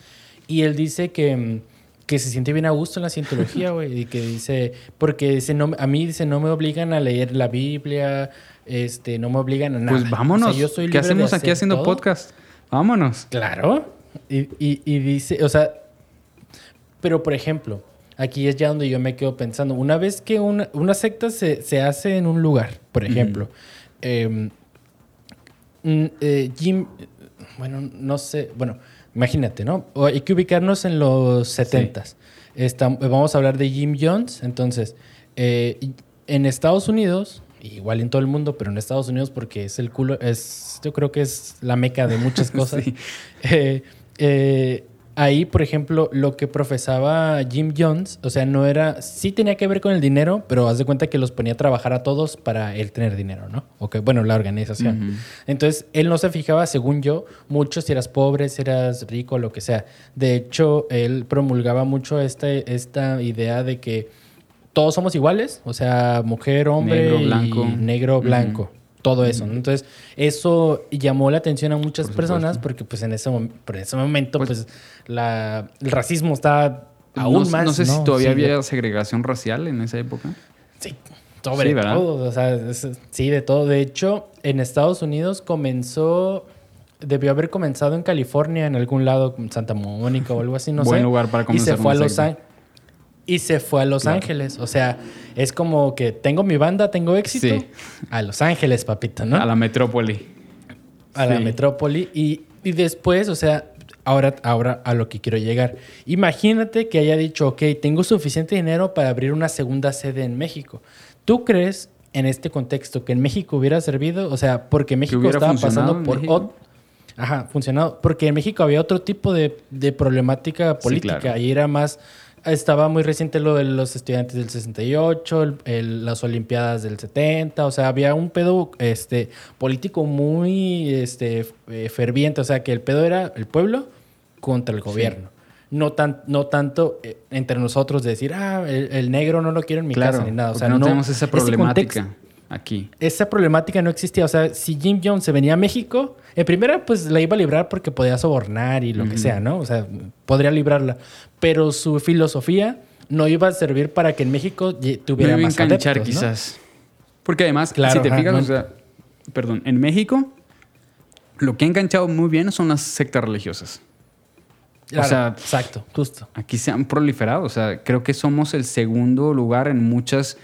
Y él dice que, mm, que se siente bien a gusto en la cientología, güey. Y que dice, porque dice, no, a mí dice, no me obligan a leer la Biblia, este, no me obligan a nada. Pues vámonos. O sea, yo soy ¿Qué de hacemos aquí haciendo todo. podcast? Vámonos. Claro. Y, y- y dice, o sea, pero por ejemplo, aquí es ya donde yo me quedo pensando. Una vez que una, una secta se, se hace en un lugar, por ejemplo, em, mm, eh, Jim, bueno, no sé, bueno, imagínate, ¿no? O hay que ubicarnos en los 70s. Estam- vamos a hablar de Jim Jones. Entonces, eh, en Estados Unidos, igual en todo el mundo, pero en Estados Unidos porque es el culo, es, yo creo que es la meca de muchas cosas. Sí. Eh, eh, ahí, por ejemplo, lo que profesaba Jim Jones, o sea, no era, sí tenía que ver con el dinero, pero haz de cuenta que los ponía a trabajar a todos para él tener dinero, ¿no? O que, bueno, la organización. Entonces, él no se fijaba, según yo, mucho si eras pobre, si eras rico, lo que sea. De hecho, él promulgaba mucho esta, esta idea de que todos somos iguales, o sea, mujer, hombre, Negro, y blanco. negro, blanco. Todo eso. ¿no? Entonces, eso llamó la atención a muchas Por personas porque pues en ese, por ese momento Pues- pues, la, el racismo está aún no, más. no sé si todavía Sí, había segregación racial en esa época. Sí, sobre todo. O sea, es- sí, de todo. De hecho, en Estados Unidos comenzó, debió haber comenzado en California, en algún lado, Santa Mónica o algo así, no Buen sé. lugar para y comenzar se fue a Los. Ángeles. Y se fue a Los Claro. Ángeles. O sea, es como que tengo mi banda, tengo éxito. Sí. A Los Ángeles, papito, ¿no? A la metrópoli. a la metrópoli y, y después, o sea, ahora, ahora a lo que quiero llegar. Imagínate que haya dicho, ok, tengo suficiente dinero para abrir una segunda sede en México. ¿Tú crees en este contexto que en México hubiera servido? O sea, porque México estaba pasando por... México? Ajá, funcionado. Porque en México había otro tipo de, de problemática Sí, política claro. y era más... Estaba muy reciente lo de los estudiantes del 68, el- el- las Olimpiadas del 70, o sea, había un pedo este, político muy este, eh, ferviente, o sea, que el pedo era el pueblo contra el gobierno. No, tan, no tanto eh, entre nosotros de decir, ah, el, el negro no lo quiero en mi Claro, casa ni nada. O sea, no, no tenemos esa ese contexto- problemática aquí. esa problemática no existía. O sea, si Jim Jones se venía a México, en primera, pues la iba a librar porque podía sobornar y lo que sea, ¿no? O sea, podría librarla. Pero su filosofía no iba a servir para que en México tuviera a más enganchar adeptos, ¿no? quizás. Porque además, Claro, si te ajá, fijas, no- o sea, perdón, en México lo que ha enganchado muy bien son las sectas religiosas. Claro, o sea, exacto, justo. aquí se han proliferado. O sea, creo que somos el segundo lugar en muchas,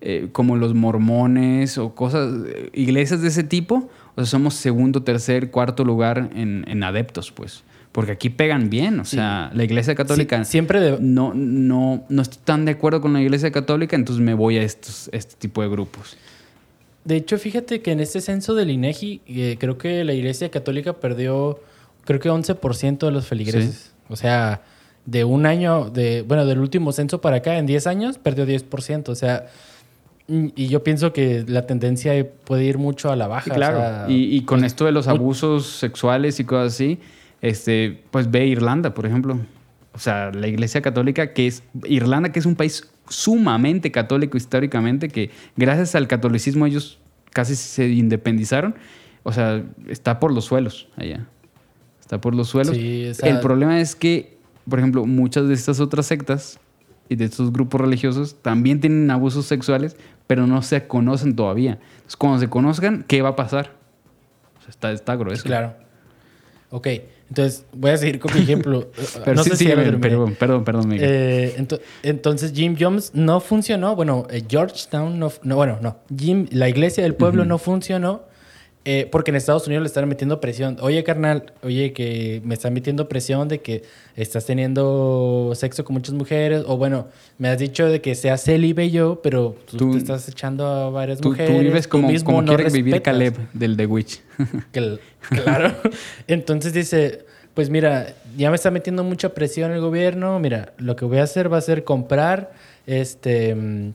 eh, como los mormones o cosas, eh, iglesias de ese tipo. O sea, somos segundo, tercer, cuarto lugar en, en adeptos, pues. Porque aquí pegan bien, o sea, la iglesia católica Sí, siempre de- no, no, no estoy tan de acuerdo con la iglesia católica, entonces me voy a estos, este tipo de grupos. De hecho, fíjate que en este censo del INEGI, eh, creo que la Iglesia Católica perdió, creo que 11% de los feligreses. O sea, de un año, de bueno, del último censo para acá, en 10 años, perdió 10%. O sea, y yo pienso que la tendencia puede ir mucho a la baja. Sí, o claro. sea, y, y con pues, esto de los abusos sexuales y cosas así, este, pues ve Irlanda, por ejemplo. O sea, la iglesia católica, que es Irlanda, que es un país sumamente católico históricamente, que gracias al catolicismo ellos casi se independizaron. O sea, está por los suelos allá. Está por los suelos. Sí, o sea- El problema es que, por ejemplo, muchas de estas otras sectas y de estos grupos religiosos también tienen abusos sexuales, pero no se conocen todavía. Entonces, cuando se conozcan, ¿qué va a pasar? O sea, está, está grueso. Claro. Ok, entonces voy a seguir con mi ejemplo. Pero no sí, sé sí, si terminé. perdón, perdón, perdón, Miguel. Eh, ento- entonces Jim Jones no funcionó. Bueno, eh, Georgetown no, no, bueno, no. Jim, la iglesia del pueblo no funcionó eh, porque en Estados Unidos le están metiendo presión. Oye, carnal, oye, que me están metiendo presión de que estás teniendo sexo con muchas mujeres. O bueno, me has dicho de que seas célibe yo, pero tú, Tú- te estás echando a varias tú, mujeres. tú vives como, mismo como no quiere vivir. Caleb del The Witch. Cl- Claro. Entonces dice, pues mira, ya me está metiendo mucha presión el gobierno. Mira, lo que voy a hacer va a ser comprar este mm,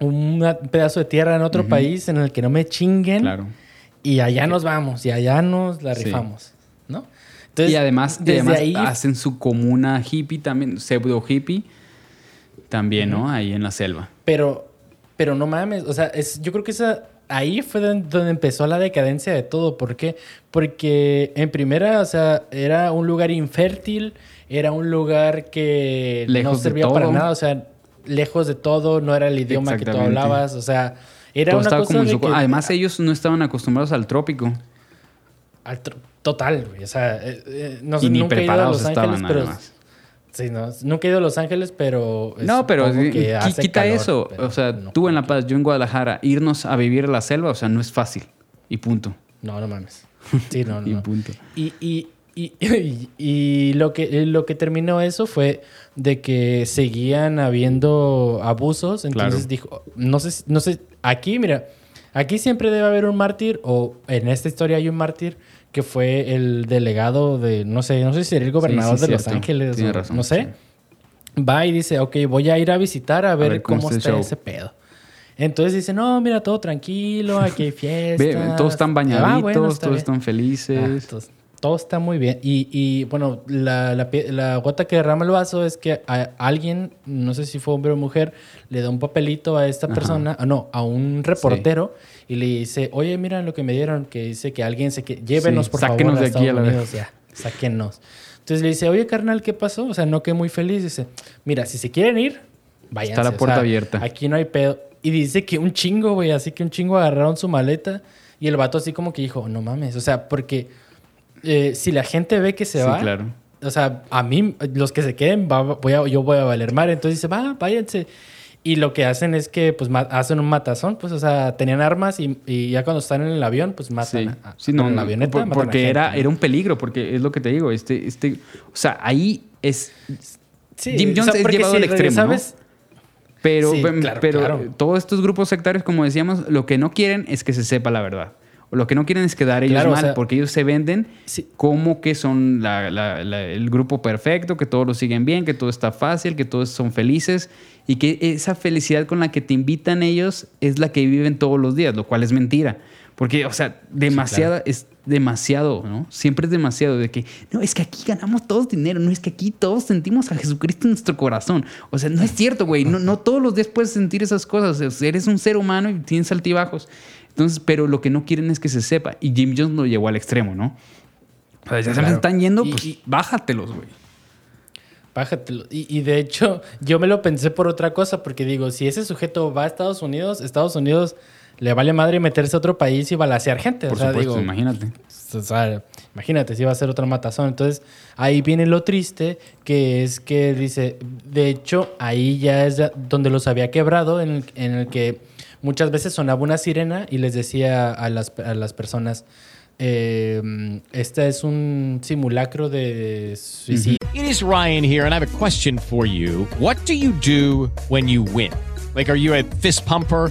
un pedazo de tierra en otro país en el que no me chinguen. Claro. Y allá nos vamos, y allá nos la Sí. rifamos, ¿no? Entonces, y además, y desde además ahí hacen su comuna hippie también, pseudo hippie, también, ¿no? Ahí en la selva. Pero, pero no mames, o sea, es, yo creo que esa, ahí fue don- donde empezó la decadencia de todo. ¿Por qué? Porque en primera, o sea, era un lugar infértil, era un lugar que Lejos no servía para nada, o sea, lejos de todo, no era el idioma que tú hablabas, o sea, era Todo una estaba cosa como en de su- que- Además, ellos no estaban acostumbrados al trópico. al total, güey, o sea, eh, eh, no y ni nunca he ido a preparados Los estaban, Ángeles, pero además. sí, no, nunca he ido a Los Ángeles, pero No, pero que hace quita calor, eso. o sea, no. tú en La Paz, yo en Guadalajara, irnos a vivir a la selva, o sea, no es fácil. Y punto. No, no mames. Sí, no, no. Y punto. Y, y, y, y- y lo, que, lo que terminó eso fue de que seguían habiendo abusos. Entonces Claro. dijo, no sé, no sé, aquí, mira, aquí siempre debe haber un mártir, o en esta historia hay un mártir que fue el delegado de, no sé, no sé si era el gobernador sí, de Los. Ángeles, Tiene o razón, no sé. Va y dice, ok, voy a ir a visitar a ver, ver cómo cómo, está show. ese pedo. Entonces dice, no, mira, todo tranquilo, aquí hay fiestas. Ve, todos están Ah, bañaditos, bueno, está todos bien. están felices. Ah, entonces, todo está muy bien. Y, y, bueno, la, la la gota que derrama el vaso es que a alguien, no sé si fue hombre o mujer, le da un papelito a esta Ajá. persona, ah, no, a un reportero, y le dice, oye, mira lo que me dieron, que dice que alguien se que llévenos Sí, por sáquenos favor a de aquí a Estados la Unidos, ya, sáquenos. Entonces le dice, oye, carnal, ¿qué pasó? O sea, no quedé muy feliz. Dice, mira, si se quieren ir, váyanse. la o puerta sea, abierta. Aquí no hay pedo. Y dice que un chingo, güey, así que un chingo agarraron su maleta y el vato así como que dijo, no mames, o sea, porque eh, si la gente ve que se Sí, va, claro. o sea, a mí, los que se queden, va- voy a- yo voy a valer mar. Entonces dice, va, váyanse. Y lo que hacen es que, pues, hacen un matazón, pues, o sea, tenían armas y, y ya cuando están en el avión, pues, matan Sí, a, sí, no, en la no, avioneta. por- matan a porque gente, era, ¿no? era un peligro, porque es lo que te digo, este, este, o sea, ahí es, Sí, Jim o sea, Jones es llevado si al extremo, ¿no? ¿sabes? Pero, Sí, claro, pero claro. todos estos grupos sectarios, como decíamos, lo que no quieren es que se sepa la verdad. O lo que no quieren es quedar ellos Claro, o mal, sea, porque ellos se venden Sí. como que son la- la- la- el grupo perfecto, que todos lo siguen bien, que todo está fácil, que todos son felices y que esa felicidad con la que te invitan ellos es la que viven todos los días, lo cual es mentira. Porque, o sea, demasiada, es demasiado, ¿no? Siempre es demasiado de que, no, es que aquí ganamos todos dinero, no es que aquí todos sentimos a Jesucristo en nuestro corazón. O sea, no es cierto, güey, no, no todos los días puedes sentir esas cosas, O sea, eres un ser humano y tienes altibajos. Entonces, pero lo que no quieren es que se sepa. Y Jim Jones lo llevó al extremo, ¿no? O sea, ya se me Claro. están yendo, pues y- bájatelos, güey. Bájatelo. Y, y de hecho, yo me lo pensé por otra cosa, porque digo, si ese sujeto va a Estados Unidos, Estados Unidos le vale madre meterse a otro país y balasear gente. Por o sea, supuesto, digo, imagínate. o sea, imagínate si va a ser otra matazón. Entonces, ahí viene lo triste, que es que dice, de hecho, ahí ya es donde los había quebrado, en el, en el que muchas veces sonaba una sirena y les decía a las, a las personas, Eh, este es un simulacro de suicidio. It is Ryan here, and I have a question for you. What do you do when you win? Like, are you a fist pumper?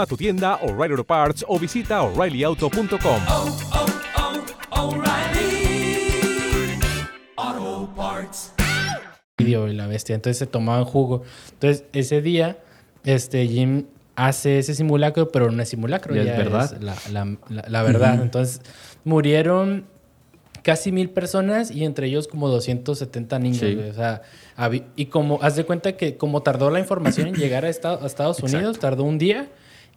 a tu tienda O'Reilly Auto Parts o visita oreillyauto.com. suicidio y la bestia. Entonces se tomaban jugo. Entonces ese día, este Jim hace ese simulacro, pero no es simulacro, Ya ya, es verdad. es la, la- la- la verdad. Ujú. Entonces murieron casi mil personas y entre ellos como 270 niños. Sí. O sea, y como, haz de cuenta que como tardó la información en llegar a, Esta- a Estados Unidos, tardó un día.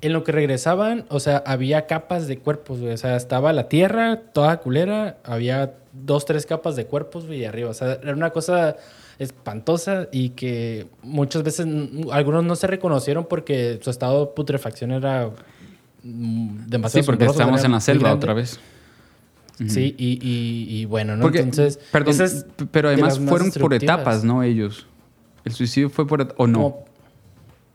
En lo que regresaban, o sea, había capas de cuerpos, güey. O sea, estaba la tierra toda culera, había dos, tres capas de cuerpos, güey, y arriba. O sea, era una cosa espantosa y que muchas veces algunos no se reconocieron porque su estado de putrefacción era mm, demasiado Sí, porque estamos en la selva otra vez. Sí, y, y- y bueno, ¿no? Porque, Entonces, perdón, pero de además fueron por etapas, ¿no? Ellos. El suicidio fue por o no. Como-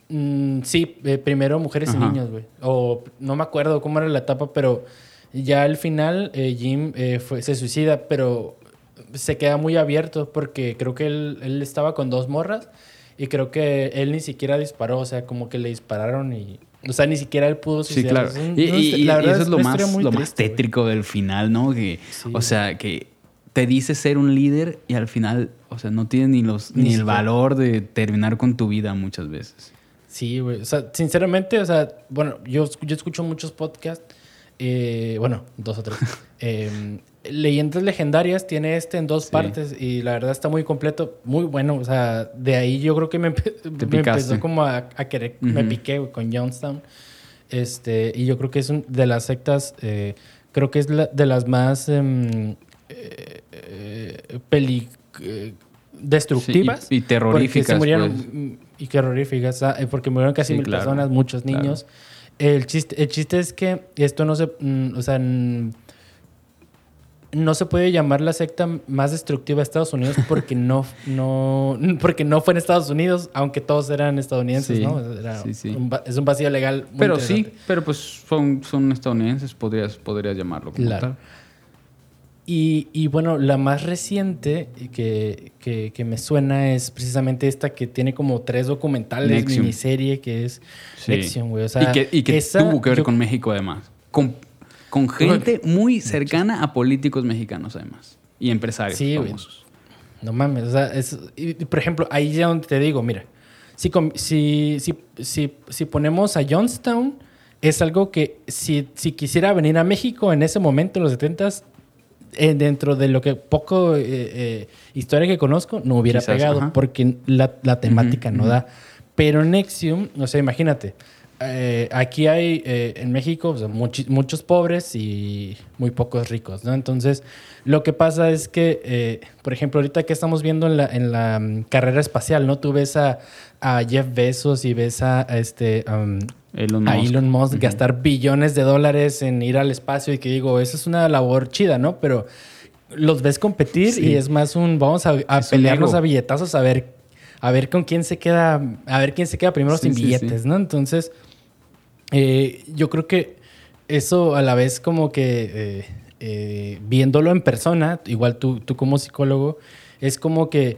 Mm, sí, eh, primero mujeres Ajá. y niños, güey. O no me acuerdo cómo era la etapa, pero ya al final eh, Jim eh, fue, se suicida, pero se queda muy abierto porque creo que él, él estaba con dos morras y creo que él ni siquiera disparó, o sea, como que le dispararon y... O sea, ni siquiera él pudo Sí, suicidarse. claro. Es un- Y, y- y la verdad eso es lo más, lo más triste, tétrico del final, ¿no? Que, O sea, que te dice ser un líder y al final, o sea, no tienes ni, los, Ni ni, el valor de terminar con tu vida muchas veces. Sí, güey. O sea, sinceramente, o sea, bueno, yo, yo escucho muchos podcasts. eh, bueno, dos o tres. Eh, Leyendas legendarias tiene este en dos partes y la verdad está muy completo, muy bueno. O sea, de ahí yo creo que me, me empezó como a, a querer, me piqué con Johnstown. Este, y yo creo que es un- de las sectas, eh, creo que es la- de las más em, eh, eh, peli- eh, destructivas. Sí, y- y terroríficas, porque se murieron, pues. Y terroríficas, eh, porque murieron casi Sí, mil claro, personas, muchos claro. niños. El chiste, el chiste es que esto no se, mm, o sea, no se puede llamar la secta más destructiva de Estados Unidos porque no, no, porque no fue en Estados Unidos, aunque todos eran estadounidenses, Sí, ¿no? Era un es un vacío legal. muy Pero sí, pero pues son, son estadounidenses, podrías, podrías llamarlo como Claro. tal. Y, y bueno, la más reciente que, que, que me suena es precisamente esta que tiene como tres documentales, Nexium. miniserie, que es Sí. Nexium, güey. O sea, y que, y que esa tuvo que ver yo- con México además. Con, con gente muy cercana a políticos mexicanos además. Y empresarios Sí, güey. famosos. No mames, o sea, es, y- por ejemplo, ahí ya donde te digo, mira, si, si, si, si, si ponemos a Johnstown, es algo que si, si quisiera venir a México en ese momento, en los 70s, eh, dentro de lo que poco eh, eh, historia que conozco, no hubiera Quizás, pegado, ajá. porque la, la temática no da. Pero Nexium, o sea, imagínate, eh, aquí hay en México o sea, muchos pobres y muy pocos ricos, ¿no? Entonces, lo que pasa es que, por ejemplo, ahorita que estamos viendo en la, en la mm, carrera espacial, ¿no? Tú ves a, a Jeff Bezos y ves a, a este... um, Elon a Musk. Elon Musk gastar billones de dólares en ir al espacio y que digo, eso es una labor chida, ¿no? Pero los ves competir Sí. y es más un vamos a, a pelearnos a billetazos a ver a ver con quién se queda a ver quién se queda primero Sí, sin sí, billetes. ¿no? Entonces eh, yo creo que eso a la vez como que eh, eh, viéndolo en persona, igual tú, tú como psicólogo, es como que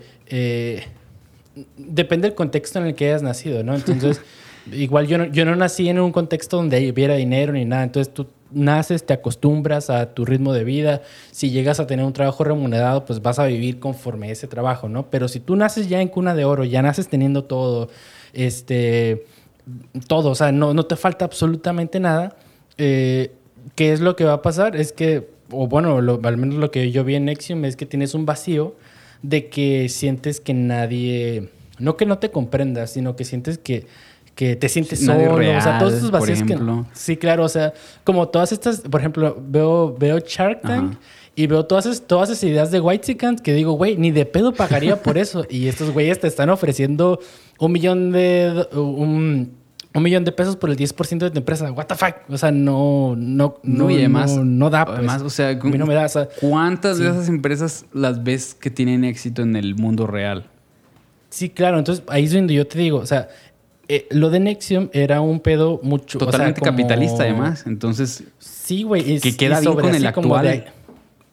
depende del contexto en el que hayas nacido, ¿no? Entonces, igual yo no, yo no nací en un contexto donde hubiera dinero ni nada, entonces tú naces, te acostumbras a tu ritmo de vida, si llegas a tener un trabajo remunerado, pues vas a vivir conforme ese trabajo, ¿no? Pero si tú naces ya en cuna de oro, ya naces teniendo todo, este, todo, o sea, no, no te falta absolutamente nada, eh, ¿qué es lo que va a pasar? Es que, o bueno, lo- al menos lo que yo vi en Nexium es que tienes un vacío de que sientes que nadie, no que no te comprenda, sino que sientes que, que te sientes solo, o sea, todos estos por vacíos que sí, claro, o sea, como todas estas, por ejemplo, veo veo Shark Tank Ajá. y veo todas esas, todas esas ideas de White que digo, güey, ni de pedo pagaría por eso y estos güeyes te están ofreciendo un millón de un, un millón de pesos por el 10% de tu empresa. What the fuck? O sea, no no No, no y además, no, no da pues. además, o sea, a mí no me da, o sea, ¿cuántas sí. de esas empresas las ves que tienen éxito en el mundo real? Sí, claro. Entonces, ahí es donde yo te digo, o sea, eh, lo de Nexium era un pedo mucho... o sea, Totalmente como- capitalista, además. Entonces, Sí, güey. es- que queda bien sobre con el actual. de-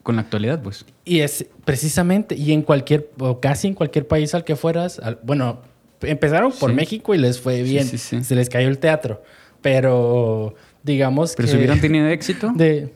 Con la actualidad, pues. y es precisamente, y en cualquier, o casi en cualquier país al que fueras, al- bueno, empezaron por Sí. México y les fue bien. sí, sí. Se les cayó el teatro. Pero, digamos Pero que... si hubieran tenido éxito. De,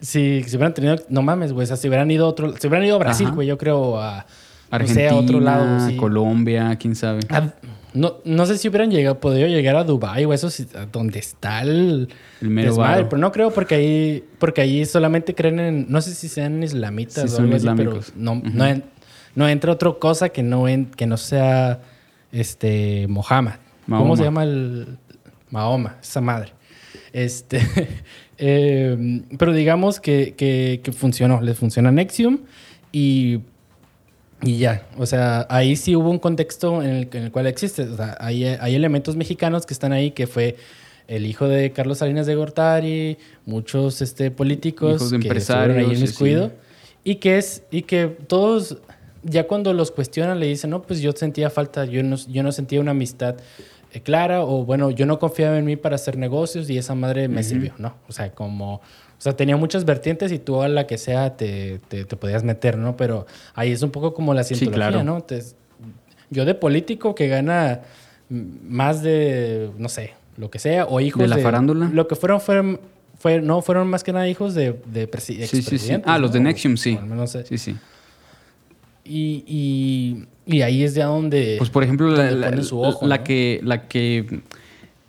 si, si hubieran tenido... No mames, güey. O sea, si hubieran ido a otro... Si hubieran ido a Brasil, güey, yo creo a... Argentina, no sé, a otro lado. sí. Colombia, quién sabe. A- no, no sé si hubieran llegado, podido llegar a Dubai o eso, donde está el, El mero desmadre, pero no creo porque ahí, porque ahí solamente creen en, no sé si sean islamitas Sí, o son algo así, pero islámicos. no, no, en- no entra otra cosa que no, en- que no sea este Mohammed. ¿Cómo se llama el Mahoma? Esa madre. Este, eh, pero digamos que, que, que funcionó, les funciona Nexium y y ya, o sea, ahí sí hubo un contexto en el, en el cual existe. O sea, hay, hay elementos mexicanos que están ahí, que fue el hijo de Carlos Salinas de Gortari, muchos este, políticos Hijos de que empresarios, ahí sí, inmiscuido. sí. Y que es, y que todos, ya cuando los cuestionan, le dicen, no, pues yo sentía falta, yo no, yo no sentía una amistad eh, clara, o bueno, yo no confiaba en mí para hacer negocios y esa madre me Ujú. sirvió, ¿no? O sea, como, o sea, tenía muchas vertientes y tú a la que sea te, te, te podías meter, ¿no? Pero ahí es un poco como la cientología, claro. ¿no? Te- yo de político que gana más de, no sé, lo que sea, o hijos ¿De la farándula? Lo que fueron, fueron, fue, no, fueron más que nada hijos de, de presi- Sí, sí, sí. Ah, los de. Nexium, sí. O al menos, Sí, sí. Y, y, y ahí es ya donde... Pues por ejemplo, la, donde la- pone su ojo, la ¿no? que, la que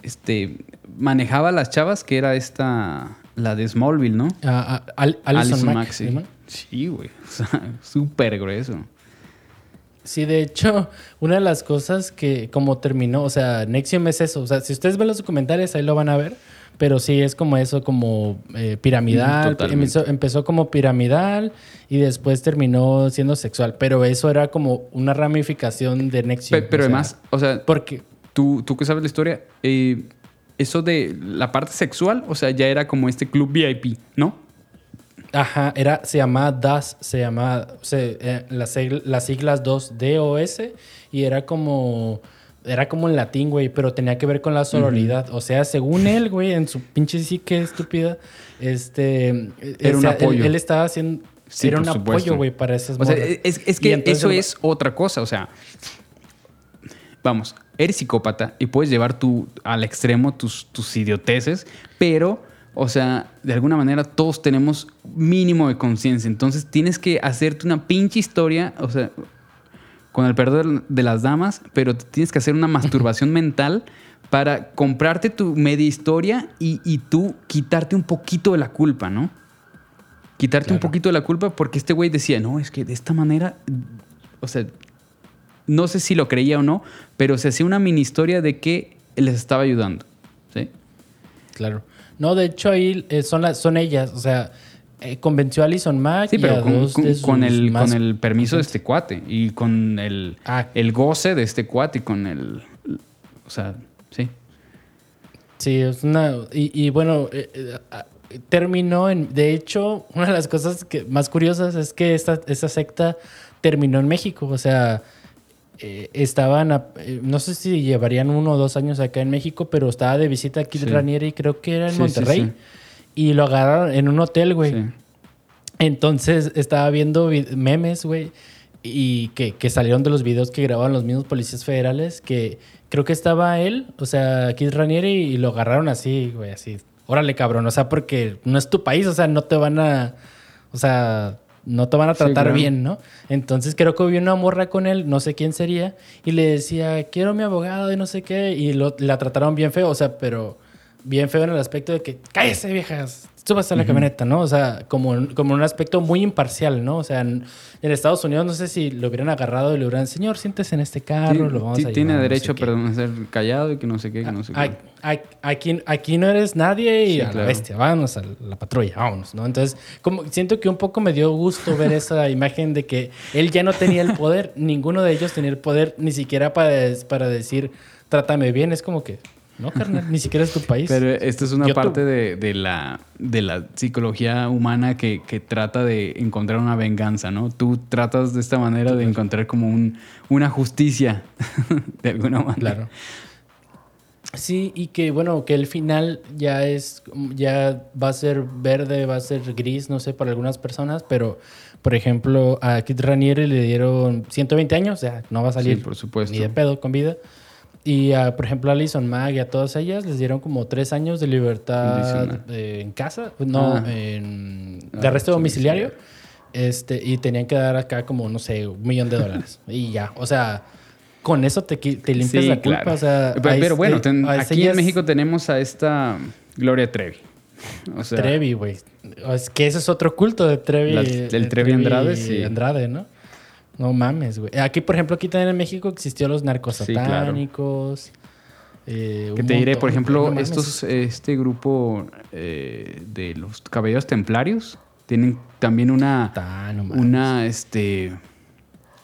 este, manejaba a las chavas, que era esta, la de Smallville, ¿no? Al- Alison Mack, sí. güey. O sea, súper grueso. Sí, de hecho, una de las cosas que como terminó, o sea, Nexium es eso. O sea, si ustedes ven los documentales, ahí lo van a ver. Pero sí es como eso, como eh, piramidal. Mm, empezó, empezó como piramidal y después terminó siendo sexual. Pero eso era como una ramificación de Nexium. Pe- pero o sea, además, o sea, porque tú, tú que sabes la historia, eh, eso de la parte sexual, o sea, ya era como este club VIP, ¿no? Ajá, era, se llamaba DAS, se llamaba, se, eh, las, las siglas 2 DOS y era como, era como en latín, güey, pero tenía que ver con la sororidad. O sea, según él, güey, en su pinche psique estúpida, este... Era un o sea, él- apoyo. Él, estaba haciendo... Sí, era un supuesto. apoyo, güey, para esas O sea, es, que entonces- eso es otra cosa. O sea, vamos, eres psicópata y puedes llevar tu, al extremo tus, tus idioteces, pero, o sea, de alguna manera todos tenemos mínimo de conciencia. Entonces tienes que hacerte una pinche historia, o sea, con el perdón de las damas, pero tienes que hacer una masturbación mental para comprarte tu media historia y, y tú quitarte un poquito de la culpa, ¿no? Quitarte un poquito de la culpa porque este güey decía, no, es que de esta manera, o sea, no sé si lo creía o no, pero se hacía una mini historia de que les estaba ayudando. ¿sí? Claro. No, de hecho ahí eh, son, las, son ellas, o sea, eh, convenció a Alison Mack Sí, y a pero con, el, más- con el permiso de este cuate y con el, Ah. el goce de este cuate y con el... O sea, sí. Sí, es una. Y, y bueno, eh, terminó en. De hecho, una de las cosas que, más curiosas es que esta, esta secta terminó en México. O sea, eh, estaban. a- eh, no sé si llevarían uno o dos años acá en México, pero estaba de visita aquí Sí. Ranieri, creo que era en Sí, Monterrey. sí. Y lo agarraron en un hotel, güey. Entonces estaba viendo vi- memes, güey, y que, que salieron de los videos que grababan los mismos policías federales, que creo que estaba él, o sea, Kid Ranieri, y lo agarraron así, güey, así. Órale, cabrón, o sea, porque no es tu país, o sea, no te van a, o sea, no te van a Sí, tratar claro. bien, ¿no? Entonces creo que hubo una morra con él, no sé quién sería, y le decía, quiero mi abogado y no sé qué, y lo- la trataron bien feo, o sea, pero bien feo en el aspecto de que cállese viejas, súbase a la camioneta, ¿no? O sea, como, como un aspecto muy imparcial, ¿no? O sea, en, en Estados Unidos no sé si lo hubieran agarrado y le hubieran, señor, siéntese en este carro, Sí, lo vamos sí, a tiene llevar, no derecho sé a qué". permanecer callado y que no sé qué, que no sé qué. Ay, ay, Aquí, aquí no eres nadie y Sí, a la claro. bestia, vámonos a la patrulla, vámonos, ¿no? Entonces, como siento que un poco me dio gusto ver esa imagen de que él ya no tenía el poder, ninguno de ellos tenía el poder ni siquiera para, para decir, trátame bien, es como que, no, carnal, ni siquiera es tu país. Pero esto es una Yo parte de, de la, de la psicología humana que, que trata de encontrar una venganza, ¿no? Tú tratas de esta manera de encontrar como un, una justicia, de alguna manera. Claro. Sí, y que bueno, que el final ya es, ya va a ser verde, va a ser gris, no sé, para algunas personas, pero por ejemplo, a Kit Raniere le dieron 120 años, o sea, no va a salir Sí, por supuesto. ni de pedo con vida. Y a, por ejemplo, a Alison Mag y a todas ellas les dieron como tres años de libertad eh, en casa, no, Ah. en, de Ah, arresto domiciliario. Este, y tenían que dar acá como, no sé, un millón de dólares. y ya, o sea, con eso te, te limpias Sí, la culpa. claro. O sea, pero, pero este- bueno, ten- aquí en México tenemos a esta Gloria Trevi. O sea, Trevi, güey. Es que ese es otro culto de Trevi. La- eh, del Trevi Andrade, sí. Andrade, ¿no? No mames, güey. Aquí, por ejemplo, aquí también en México existió los narcos Sí, claro. eh, Que te diré, montón, por ejemplo, no estos, este grupo eh, de los caballeros templarios tienen también una, no una, este,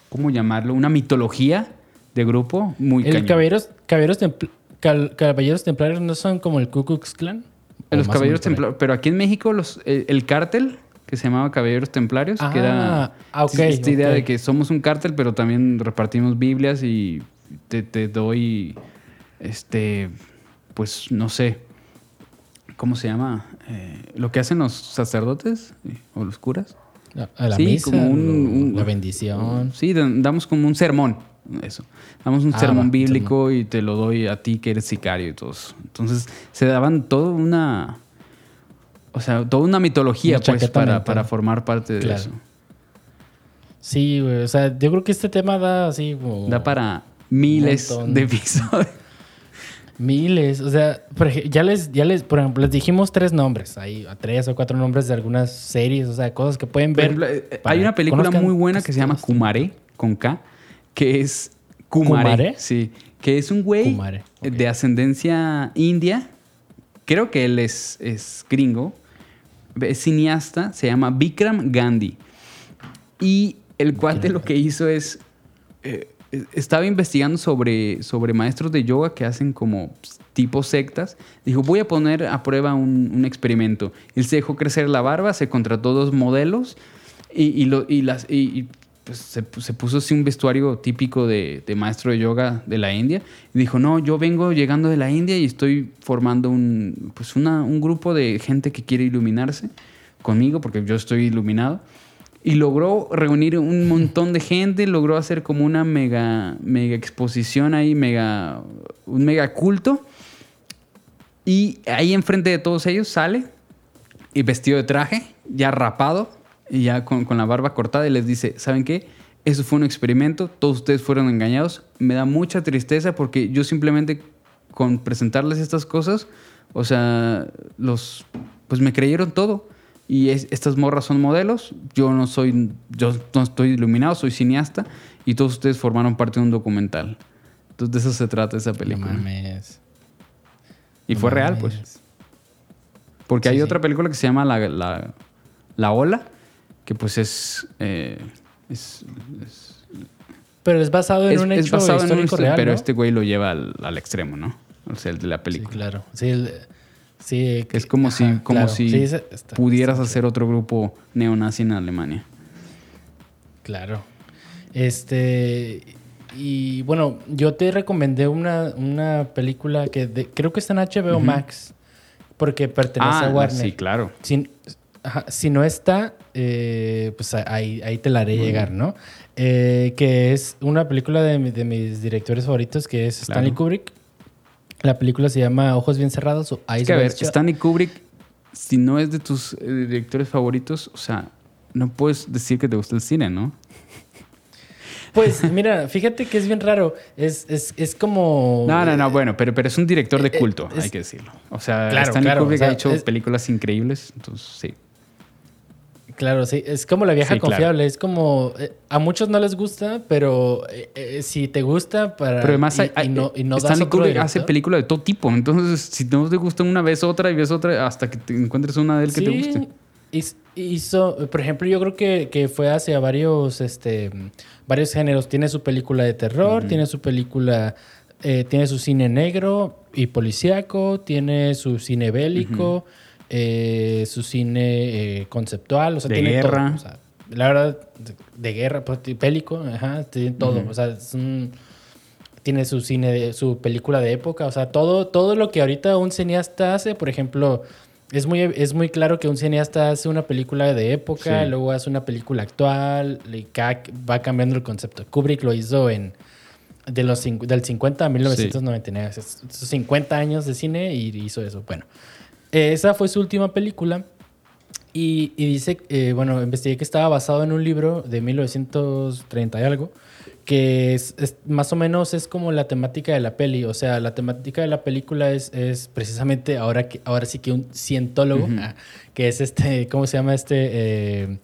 ¿cómo llamarlo? Una mitología de grupo muy El caballeros, caballeros, templ- cal- caballeros templarios no son como el Ku Klux Klan. ¿O Los caballeros templarios, pero aquí en México los, el, el cártel que se llamaba Caballeros Templarios, que era Ah, ah, ok, esta idea de que somos un cártel, pero también repartimos Biblias y te, te doy, este, pues no sé, ¿cómo se llama? Eh, lo que hacen los sacerdotes eh, o los curas. A- A la Sí, misa, como un- la bendición. Sí, da- damos como un sermón, eso. Damos un Ah, sermón bíblico y te lo doy a ti que eres sicario y todo eso. Entonces, se daban toda una... O sea, toda una mitología, pues, para, para formar parte de eso. Sí, güey. O sea, yo creo que este tema da así como... Da para miles montón. de episodios. Miles, o sea, ya les, ya les, por ejemplo, les dijimos tres nombres, hay tres o cuatro nombres de algunas series, o sea, cosas que pueden ver. ejemplo, eh, para hay una película muy buena que se llama Kumare, con K, que es Kumare. ¿Kumare? Sí, que es un güey de ascendencia india. Creo que él es, es gringo. Es cineasta, se llama Vikram Gandhi. Y el cuate lo que hizo es. eh, estaba investigando sobre, sobre maestros de yoga que hacen como pues, tipo sectas. Dijo, voy a poner a prueba un, un experimento. Él se dejó crecer la barba, se contrató dos modelos y, y lo- y las, pues, se, se puso así un vestuario típico de, de maestro de yoga de la India. Y dijo, no, yo vengo llegando de la India y estoy formando un, pues una- un grupo de gente que quiere iluminarse conmigo porque yo estoy iluminado. Y logró reunir un montón de gente, logró hacer como una mega, mega exposición ahí, mega, un mega culto. Y ahí enfrente de todos ellos sale y vestido de traje, ya rapado y ya con, con la barba cortada y les dice, ¿saben qué? Eso fue un experimento, todos ustedes fueron engañados. Me da mucha tristeza porque yo simplemente con presentarles estas cosas, o sea, los, pues me creyeron todo. Y es- estas morras son modelos, yo no soy, yo no estoy iluminado, soy cineasta y todos ustedes formaron parte de un documental. Entonces de eso se trata esa No película. mames. y no fue real, mames. pues. Porque Sí, hay sí. otra película que se llama La, la, La Ola, que pues es, eh, es, es, Pero es basado en es- un es hecho basado en un real, pero ¿no? este güey lo lleva al, al extremo, ¿no? O sea, el de la Sí, película. claro. Sí, el- sí, Que es como ajá, si, como claro. si Sí, está- pudieras está hacer otro grupo neonazi en Alemania. Claro. Este. Y bueno, yo te recomendé una, una película que de- creo que está en HBO Max. Porque pertenece Ah, a Warner. sí, claro. Si, ajá, si no está, eh, pues ahí, ahí te la haré llegar, ¿no? Eh, que es una película de, de mis directores favoritos, que es Stanley Claro. Kubrick. La película se llama Ojos Bien Cerrados o Eyes Es que a ver, Shut. Stanley Kubrick, si no es de tus eh, directores favoritos, o sea, no puedes decir que te gusta el cine, ¿no? Pues mira, fíjate que es bien raro. Es, es, es como. No, no, no, bueno, pero, pero es un director de Eh, eh, culto, es- hay que decirlo. O sea, Claro, Stanley claro, Kubrick o sea, ha hecho películas increíbles, entonces sí. Claro, sí. Es como la vieja Sí, claro. confiable. Es como. eh, a muchos no les gusta, pero eh, eh, si te gusta para. Pero además y, hay- y no, y no Stanley Kubrick hace películas de todo tipo. Entonces, si no te gusta una vez otra y ves otra hasta que te encuentres una de él que te guste. Hizo, por ejemplo, yo creo que, que fue hacia varios, este, varios géneros. Tiene su película de terror, tiene su película, eh, tiene su cine negro y policíaco, tiene su cine bélico, eh, su cine eh, conceptual, o sea, De tiene guerra. todo. o sea, la verdad, de, de guerra, pues, bélico, ajá, tiene todo. Ujú. O sea, es un- tiene su cine, de- su película de época, o sea, todo, todo lo que ahorita un cineasta hace, por ejemplo, es muy, es muy claro que un cineasta hace una película de época, Sí. luego hace una película actual, y ca- va cambiando el concepto. Kubrick lo hizo en de los, del 50 a 1999, es- es 50 años de cine y hizo eso. Bueno, eh, esa fue su última película. Y, y dice, eh, bueno, investigué que estaba basado en un libro de 1930 y algo, que es, es- más o menos es como la temática de la peli. O sea, la temática de la película es, es precisamente ahora, que, ahora sí que un cientólogo, ah, que es este, ¿cómo se llama este? Eh,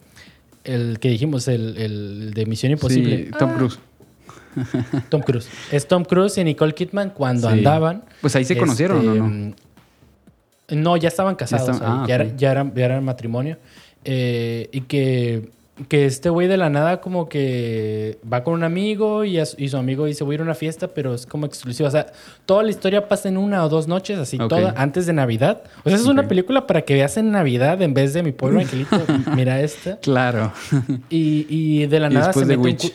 el que dijimos, el, el de Misión Imposible. Sí, Tom Cruise. Tom Cruise. Es Tom Cruise y Nicole Kidman cuando Sí. andaban. Pues ahí se conocieron, ¿o no? No, ya estaban casados. estaban- ahí, ah, ya, era- ya eran, ya eran matrimonio. Eh, y que, que este güey de la nada como que va con un amigo y, a su- y su amigo dice voy a ir a una fiesta, pero es como exclusiva. O sea, toda la historia pasa en una o dos noches, así toda antes de Navidad. O sea, es una película para que veas en Navidad en vez de mi pueblo angelito. Mira esta. Claro. Y, y de la Y nada después se de mete un Witch.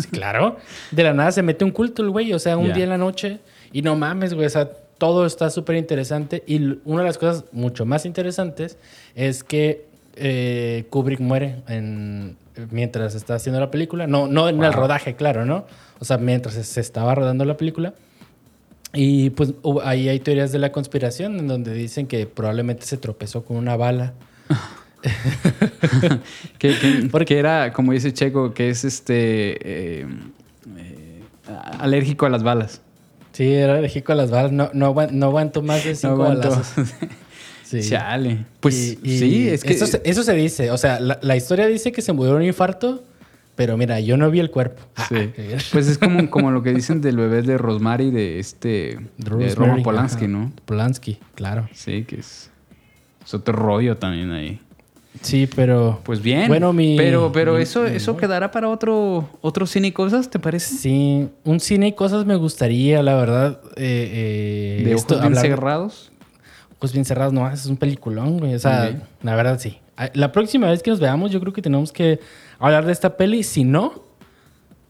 Sí, claro. De la nada se mete un culto el güey. O sea, un Ya. día en la noche. Y no mames, güey. O sea, todo está súper interesante. Y una de las cosas mucho más interesantes es que eh, Kubrick muere en, mientras está haciendo la película. No, no en el rodaje, claro, ¿no? O sea, mientras se- estaba rodando la película. Y pues ahí hay teorías de la conspiración en donde dicen que probablemente se tropezó con una bala. que, que- porque era, como dice Checo, que es este eh, eh, alérgico a las balas. Sí, era alérgico a las balas. No, no, no aguanto más de cinco aguantó. balazos. Sí. Chale. Pues Y- y sí, es que. Eso se, eso se dice. O sea, la, la historia dice que se murió de un infarto, pero mira, yo no vi el cuerpo. Sí. Pues es como, como lo que dicen del bebé de Rosemary de este de Rosemary, Roman Polanski, ajá. ¿no? Polanski, claro. Sí, que es, es otro rollo también ahí. Sí, pero. Pues bien. Bueno, mi. Pero, pero mi- eso, mi- eso quedará para otro, otro cine y cosas, ¿te parece? Sí, un cine y cosas me gustaría, la verdad. eh, eh, De esto- ojos bien hablar- cerrados. Ojos bien cerrados, no, es un peliculón, güey. O sea, la verdad sí. Ah, La próxima vez que nos veamos, yo creo que tenemos que hablar de esta peli. Si no,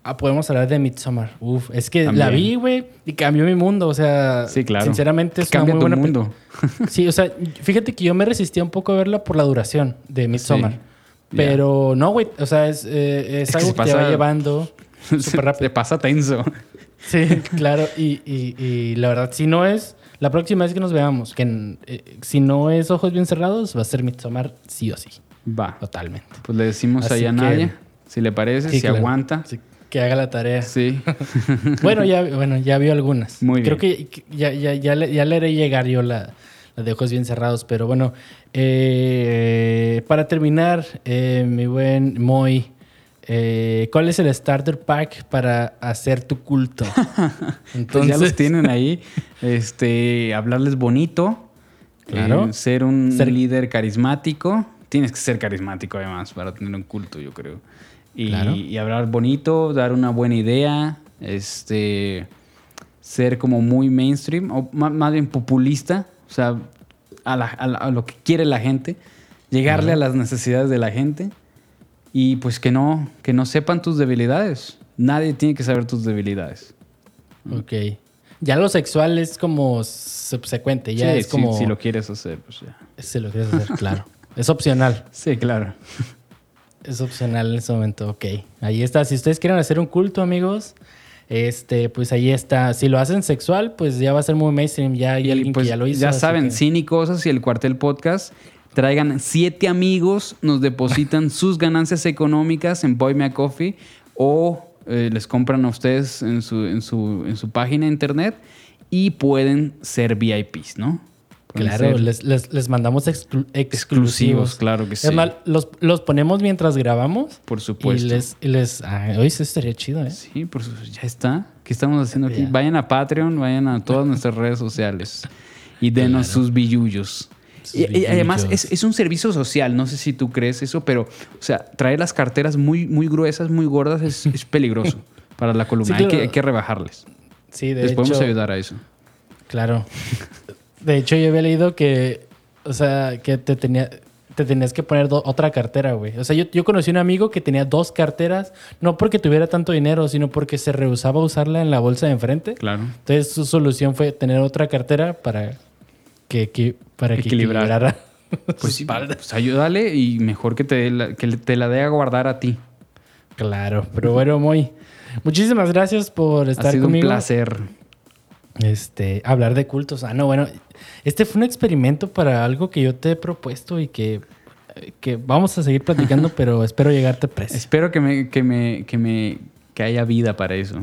ah, podemos hablar de Midsommar. Uf, es que la vi, güey, y cambió mi mundo. O sea, Sí, claro. sinceramente es Cambia una muy tu buena mundo. Sí, o sea, fíjate que yo me resistía un poco a verla por la duración de Midsommar. Sí. Pero no, güey, o sea, es, eh, es Es que algo que te va llevando súper rápido. Te pasa tenso. Sí, claro. Y, y- y la verdad, si no es la próxima vez que nos veamos, que eh, si no es ojos bien cerrados, va a ser Midsommar sí o sí. Va. Totalmente. Pues le decimos ahí a Nadia, si le parece, Sí, si claro. aguanta. Sí, que haga la tarea. Sí. bueno, ya, bueno, ya vio algunas. Muy Creo bien. que ya, ya, ya, le, ya le haré llegar yo la, la de ojos bien cerrados. Pero bueno, eh, para terminar, eh, mi buen Moy, eh, ¿cuál es el starter pack para hacer tu culto? Pues ya los tienen ahí. Este, hablarles bonito. Claro. eh, ser un Ser- líder carismático. Tienes que ser carismático además para tener un culto, yo creo. Y, Claro. y hablar bonito, dar una buena idea. Este, ser como muy mainstream o ma- más bien populista. O sea, a, la- a la- a lo que quiere la gente. Llegarle a las necesidades de la gente. Y pues que no, que no sepan tus debilidades. Nadie tiene que saber tus debilidades. Ok. Ya lo sexual es como subsecuente, ya Sí, es si- como... Si, lo quieres hacer, pues ya. Si lo quieres hacer, claro. Es opcional. Sí, claro. Es opcional en ese momento, ok. Ahí está. Si ustedes quieren hacer un culto, amigos, este, pues ahí está. Si lo hacen sexual, pues ya va a ser muy mainstream. Ya hay alguien pues que ya lo hizo. ya saben, que- Cine y Cosas y el Cuartel Podcast. Traigan siete amigos, nos depositan sus ganancias económicas en Boy Me a Coffee o eh, les compran a ustedes en su, en, su, en su página de internet y pueden ser VIPs, ¿no? Claro, les, les- les mandamos exclu- exclusivos. exclusivos, claro que sí. Es los, los ponemos mientras grabamos. Por supuesto. Y les, y les ah, hoy sí estaría chido, ¿eh? Sí, por su- ya está. ¿Qué estamos haciendo aquí? Ya. Vayan a Patreon, vayan a todas nuestras redes sociales y denos sus billullos. Sus Y, y además es, es un servicio social, no sé si tú crees eso, pero, o sea, traer las carteras muy, muy gruesas, muy gordas es, es peligroso para la columna. Sí, hay, que, hay que rebajarles. Sí, de Les hecho. podemos ayudar a eso. Claro. De hecho, yo había leído que, o sea, que te tenía, te tenías que poner do- otra cartera, güey. O sea, yo, yo conocí un amigo que tenía dos carteras, no porque tuviera tanto dinero, sino porque se rehusaba a usarla en la bolsa de enfrente. Claro. Entonces, su solución fue tener otra cartera para que, que- para que equilibrara Pues sí, pues ayúdale y mejor que te, la- que te la dé a guardar a ti. Claro, pero bueno, muy. Muchísimas gracias por estar ha sido conmigo. un placer. Este, hablar de cultos. Ah, no, bueno, este fue un experimento para algo que yo te he propuesto y que, que vamos a seguir platicando, pero espero llegarte precio. Espero que me, que me, que me, que haya vida para eso.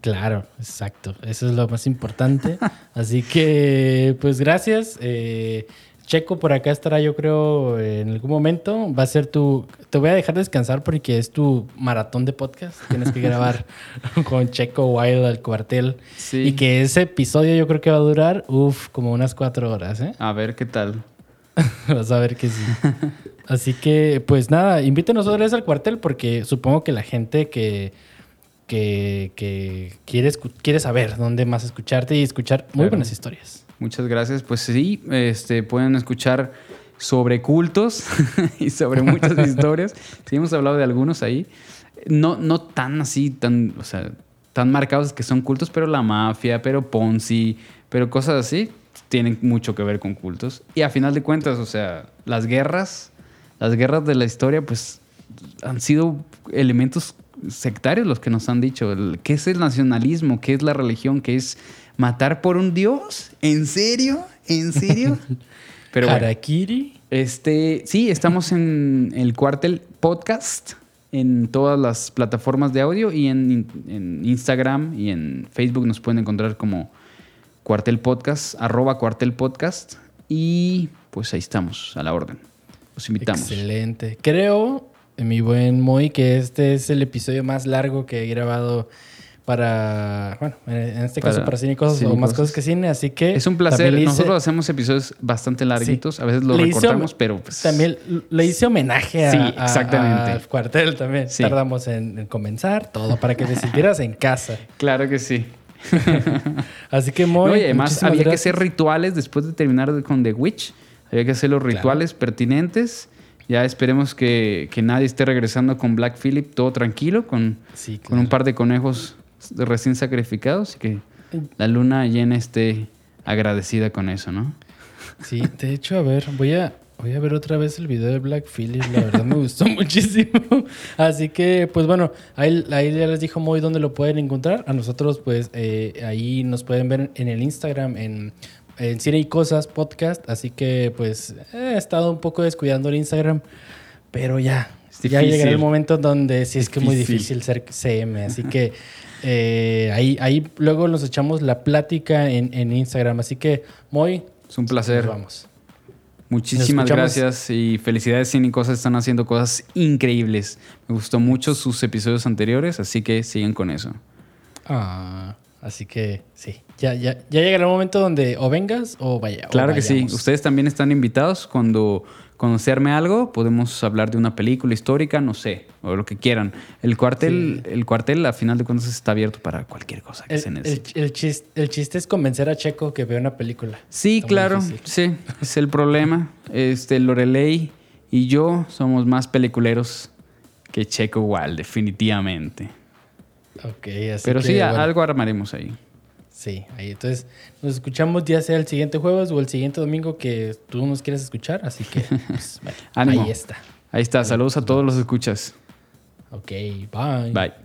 Claro, exacto. Eso es lo más importante. Así que, pues gracias. Eh, Checo por acá estará, yo creo, en algún momento. Va a ser tu. Te voy a dejar descansar porque es tu maratón de podcast. Tienes que grabar con Checo Wild al cuartel. Sí. Y que ese episodio yo creo que va a durar, uff, como unas cuatro horas, ¿eh? A ver qué tal. Vas a ver que sí. Así que, pues nada, invítenos otra vez al cuartel porque supongo que la gente que, que, que quiere, quiere saber dónde más escucharte y escuchar muy Claro. buenas historias. Muchas gracias. Pues sí, este, pueden escuchar sobre cultos y sobre muchas historias. Sí, hemos hablado de algunos ahí. No, no tan así, tan, o sea, tan marcados que son cultos, pero la mafia, pero Ponzi, pero cosas así, tienen mucho que ver con cultos. Y a final de cuentas, o sea, las guerras, las guerras de la historia, pues han sido elementos sectarios los que nos han dicho. ¿Qué es el nacionalismo? ¿Qué es la religión? ¿Qué es matar por un dios? ¿En serio? ¿En serio? Pero bueno, Harakiri. este, sí, estamos en el Cuartel Podcast, en todas las plataformas de audio y en, en Instagram y en Facebook nos pueden encontrar como Cuartel Podcast, arroba Cuartel Podcast. Y pues ahí estamos, a la orden. Los invitamos. Excelente. Creo, mi buen Moy, que este es el episodio más largo que he grabado para, bueno, en este caso Para para cine y cosas o más Cosas. que cine, así que... Es un placer. hice- Nosotros hacemos episodios bastante larguitos. A veces los Le recortamos, pero pues, También le hice homenaje a, Sí, exactamente. al cuartel también. Sí. Tardamos en, en comenzar, todo para que te sintieras en casa. Claro que sí. Así que muy No, y además había que hacer rituales después de terminar con The Witch. Había que hacer los rituales pertinentes. Ya esperemos que, que nadie esté regresando con Black Phillip todo tranquilo, con, Sí, con un par de conejos recién sacrificados y que la luna llena esté agradecida con eso, ¿no? Sí, de hecho, a ver, voy a, voy a ver otra vez el video de Black Phillip. La verdad me gustó muchísimo. Así que, pues bueno, ahí, ahí ya les dijo muy dónde lo pueden encontrar. A nosotros, pues eh, ahí nos pueden ver en el Instagram, en, en Cine y Cosas Podcast. Así que, pues he estado un poco descuidando el Instagram, pero ya. Ya llegará el momento donde sí es que es muy difícil ser CM. Así que eh, ahí, ahí luego nos echamos la plática en, en Instagram. Así que, muy. Es un placer. Nos vamos. Muchísimas gracias y felicidades Cine y Cosas. Están haciendo cosas increíbles. Me gustó mucho sus episodios anteriores, así que siguen con eso. Ah, así que sí. Ya, ya, ya llegará el momento donde o vengas o vaya. o Claro que sí. Ustedes también están invitados cuando arme algo, podemos hablar de una película histórica, no sé, o lo que quieran. El cuartel, el cuartel, a final de cuentas, está abierto para cualquier cosa que El, se necesite. el chis- el chiste es convencer a Checo que vea una película. Sí, Está claro, sí, es el problema. Este, Lorelei y yo somos más peliculeros que Checo igual, definitivamente. Ok, así Pero que, sí, bueno, algo armaremos ahí. Sí, ahí. Entonces, nos escuchamos ya sea el siguiente jueves o el siguiente domingo que tú nos quieras escuchar. Así que, pues, bueno, ahí está. Ahí está, saludos a todos los escuchas. Ok, bye. Bye.